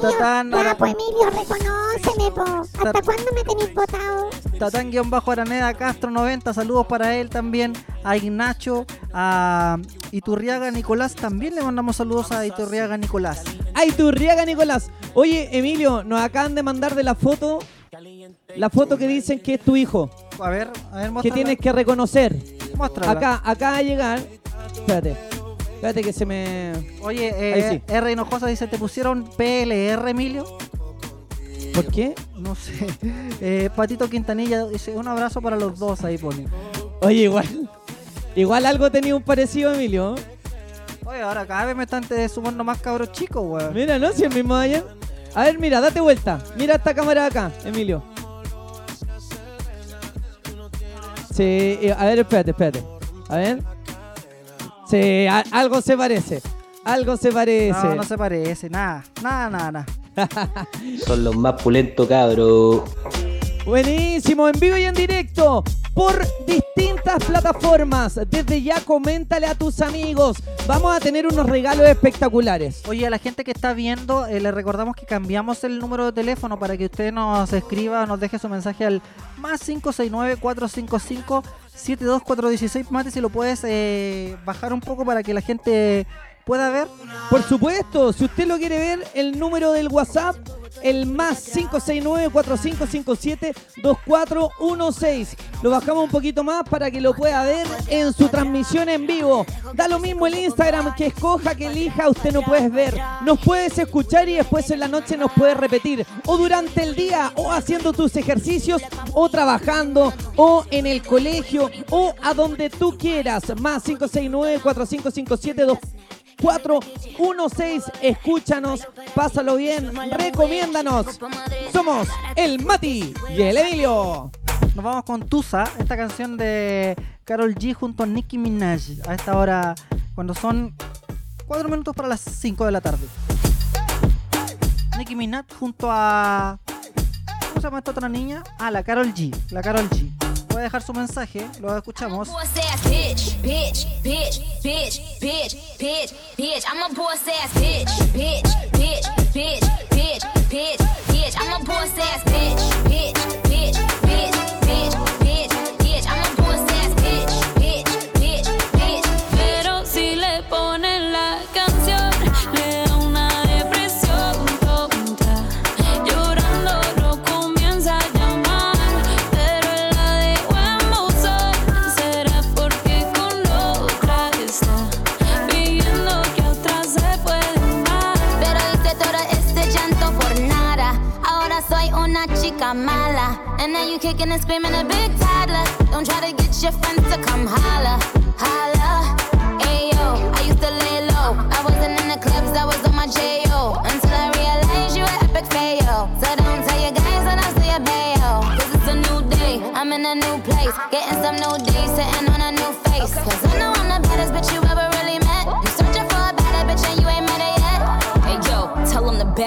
S2: Tatán,
S57: Ya, pues Emilio, reconóceme, po. ¿Hasta cuándo me tenéis botado?
S2: Tatán guion bajo Araneda Castro 90, saludos para él también, a Ignacho, a Iturriaga Nicolás, también le mandamos saludos a Iturriaga Nicolás.
S1: Ay, Turriaga Nicolás. Oye, Emilio, nos acaban de mandar de la foto. La foto que dicen que es tu hijo.
S2: A ver, a ver,
S1: Que tienes que reconocer.
S2: Muéstrala.
S1: Acá, acá a llegar. Espérate. Espérate que se me.
S2: Oye, eh,
S1: sí.
S2: R Hinojosa dice, ¿te pusieron PLR, Emilio?
S1: ¿Por qué?
S2: No sé. Eh, Patito Quintanilla dice, un abrazo para los dos, ahí pone.
S1: Oye, igual. Igual algo tenía un parecido, Emilio.
S2: Oye, ahora cada vez me están sumando más cabros chicos, weón.
S1: Mira, ¿no? Si el mismo de ayer. A ver, mira, date vuelta. Mira esta cámara de acá, Emilio. Sí, a ver, espérate, espérate. A ver. Sí, a- algo se parece. Algo se parece.
S2: No, no se parece, nada, nada, nada, nada.
S21: Son los más pulentos, cabros.
S1: Buenísimo, en vivo y en directo por distintas plataformas. Desde ya coméntale a tus amigos. Vamos a tener unos regalos espectaculares.
S2: Oye, a la gente que está viendo, eh, le recordamos que cambiamos el número de teléfono para que usted nos escriba, nos deje su mensaje al más 569-455-72416. Mate, si lo puedes eh, bajar un poco para que la gente pueda ver.
S1: Por supuesto, si usted lo quiere ver, el número del WhatsApp, el más 569-4557-2416. Lo bajamos un poquito más para que lo pueda ver en su transmisión en vivo. Da lo mismo el Instagram, que escoja, que elija, usted no puedes ver. Nos puedes escuchar y después en la noche nos puedes repetir. O durante el día, o haciendo tus ejercicios, o trabajando, o en el colegio, o a donde tú quieras. Más 569-4557-2416. 416. Escúchanos, pásalo bien, recomiéndanos. Somos el Mati y el Emilio.
S2: Nos vamos con Tusa, esta canción de Carol G junto a Nicki Minaj. A esta hora, cuando son 4 minutos para las 5 de la tarde. Nicki Minaj junto a. ¿Cómo se llama esta otra niña? Ah, la Carol G. La Carol G. Puede dejar su mensaje, lo escuchamos.
S59: Kicking and screaming a big toddler. Don't try to get your friends to come holla, holla. Ayo, I used to lay low. I wasn't in the clubs, I was on my J.O.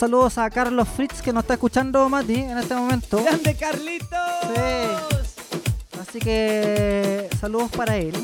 S2: saludos a Carlos Fritz que nos está escuchando Mati en este momento.
S1: ¡Grande Carlito!
S2: Sí. Así que saludos para él.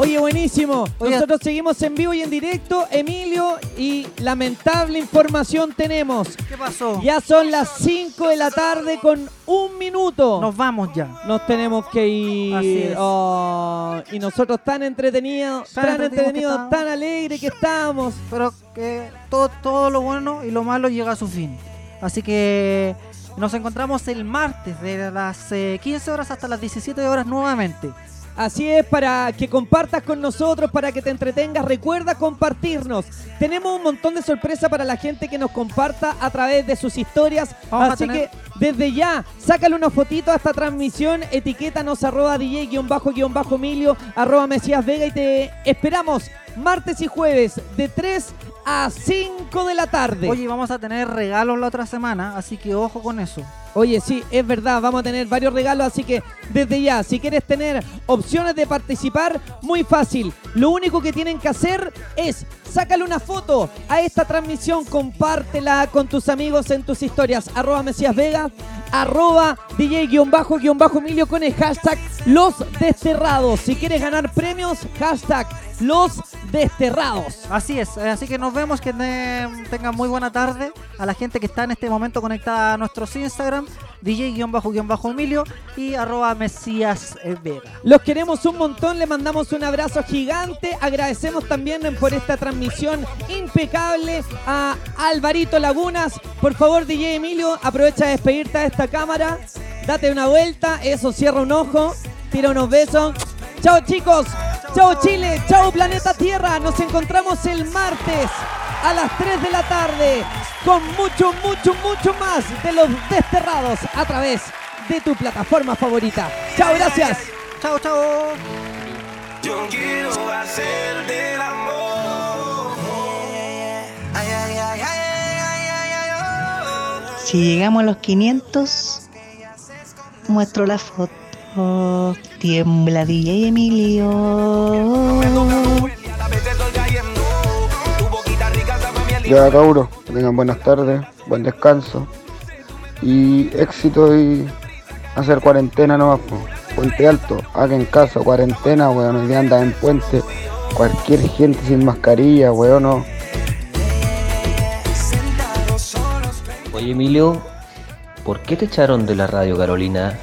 S1: Oye, buenísimo.
S2: Oye.
S1: Nosotros seguimos en vivo y en directo, Emilio, y lamentable información tenemos.
S2: ¿Qué pasó?
S1: Ya son las 5 de la tarde con un minuto.
S2: Nos vamos ya.
S1: Nos tenemos que ir.
S2: Así es.
S1: Oh, y nosotros tan entretenidos,
S2: Tan
S1: tan,
S2: entretenidos
S1: tan alegres que estamos.
S2: Pero que todo, todo lo bueno y lo malo llega a su fin. Así que nos encontramos el martes de las eh, 15 horas hasta las 17 horas nuevamente.
S1: Así es, para que compartas con nosotros, para que te entretengas. Recuerda compartirnos. Tenemos un montón de sorpresas para la gente que nos comparta a través de sus historias.
S2: Vamos
S1: Así
S2: tener-
S1: que desde ya, sácale una fotito a esta transmisión, etiquétanos arroba DJ-Emilio, arroba Mesías Vega y te esperamos martes y jueves de 3 a 5 de la tarde.
S2: Oye, vamos a tener regalos la otra semana, así que ojo con eso.
S1: Oye, sí, es verdad, vamos a tener varios regalos, así que desde ya, si quieres tener opciones de participar, muy fácil. Lo único que tienen que hacer es sácale una foto a esta transmisión, compártela con tus amigos en tus historias, arroba Mesías Vega, arroba DJ-Emilio con el hashtag Los Desterrados. Si quieres ganar premios, hashtag Los Desterrados.
S2: Así es, eh, así que nos vemos, que te- tengan muy buena tarde a la gente que está en este momento conectada a nuestros Instagram, DJ-Emilio y arroba Mesías eh, Vega.
S1: Los queremos un montón, le mandamos un abrazo gigante. Agradecemos también por esta transmisión impecable a Alvarito Lagunas. Por favor, DJ Emilio, aprovecha de despedirte a esta cámara. Date una vuelta, eso, cierra un ojo, tira unos besos. Chao chicos, chao Chile, chao Planeta Tierra. Nos encontramos el martes a las 3 de la tarde con mucho, mucho, mucho más de los desterrados a través de tu plataforma favorita. Chao, gracias.
S2: Chao, chao.
S42: Yo quiero hacer del amor.
S58: Si llegamos a los 500, muestro la foto. Tiembla DJ Emilio.
S52: Ya cabros, que tengan buenas tardes, buen descanso y éxito y hacer cuarentena nomás. Puente Alto, hagan caso, cuarentena, weón, hoy día en puente, cualquier gente sin mascarilla, weón, no.
S60: Oye Emilio, ¿por qué te echaron de la radio Carolina?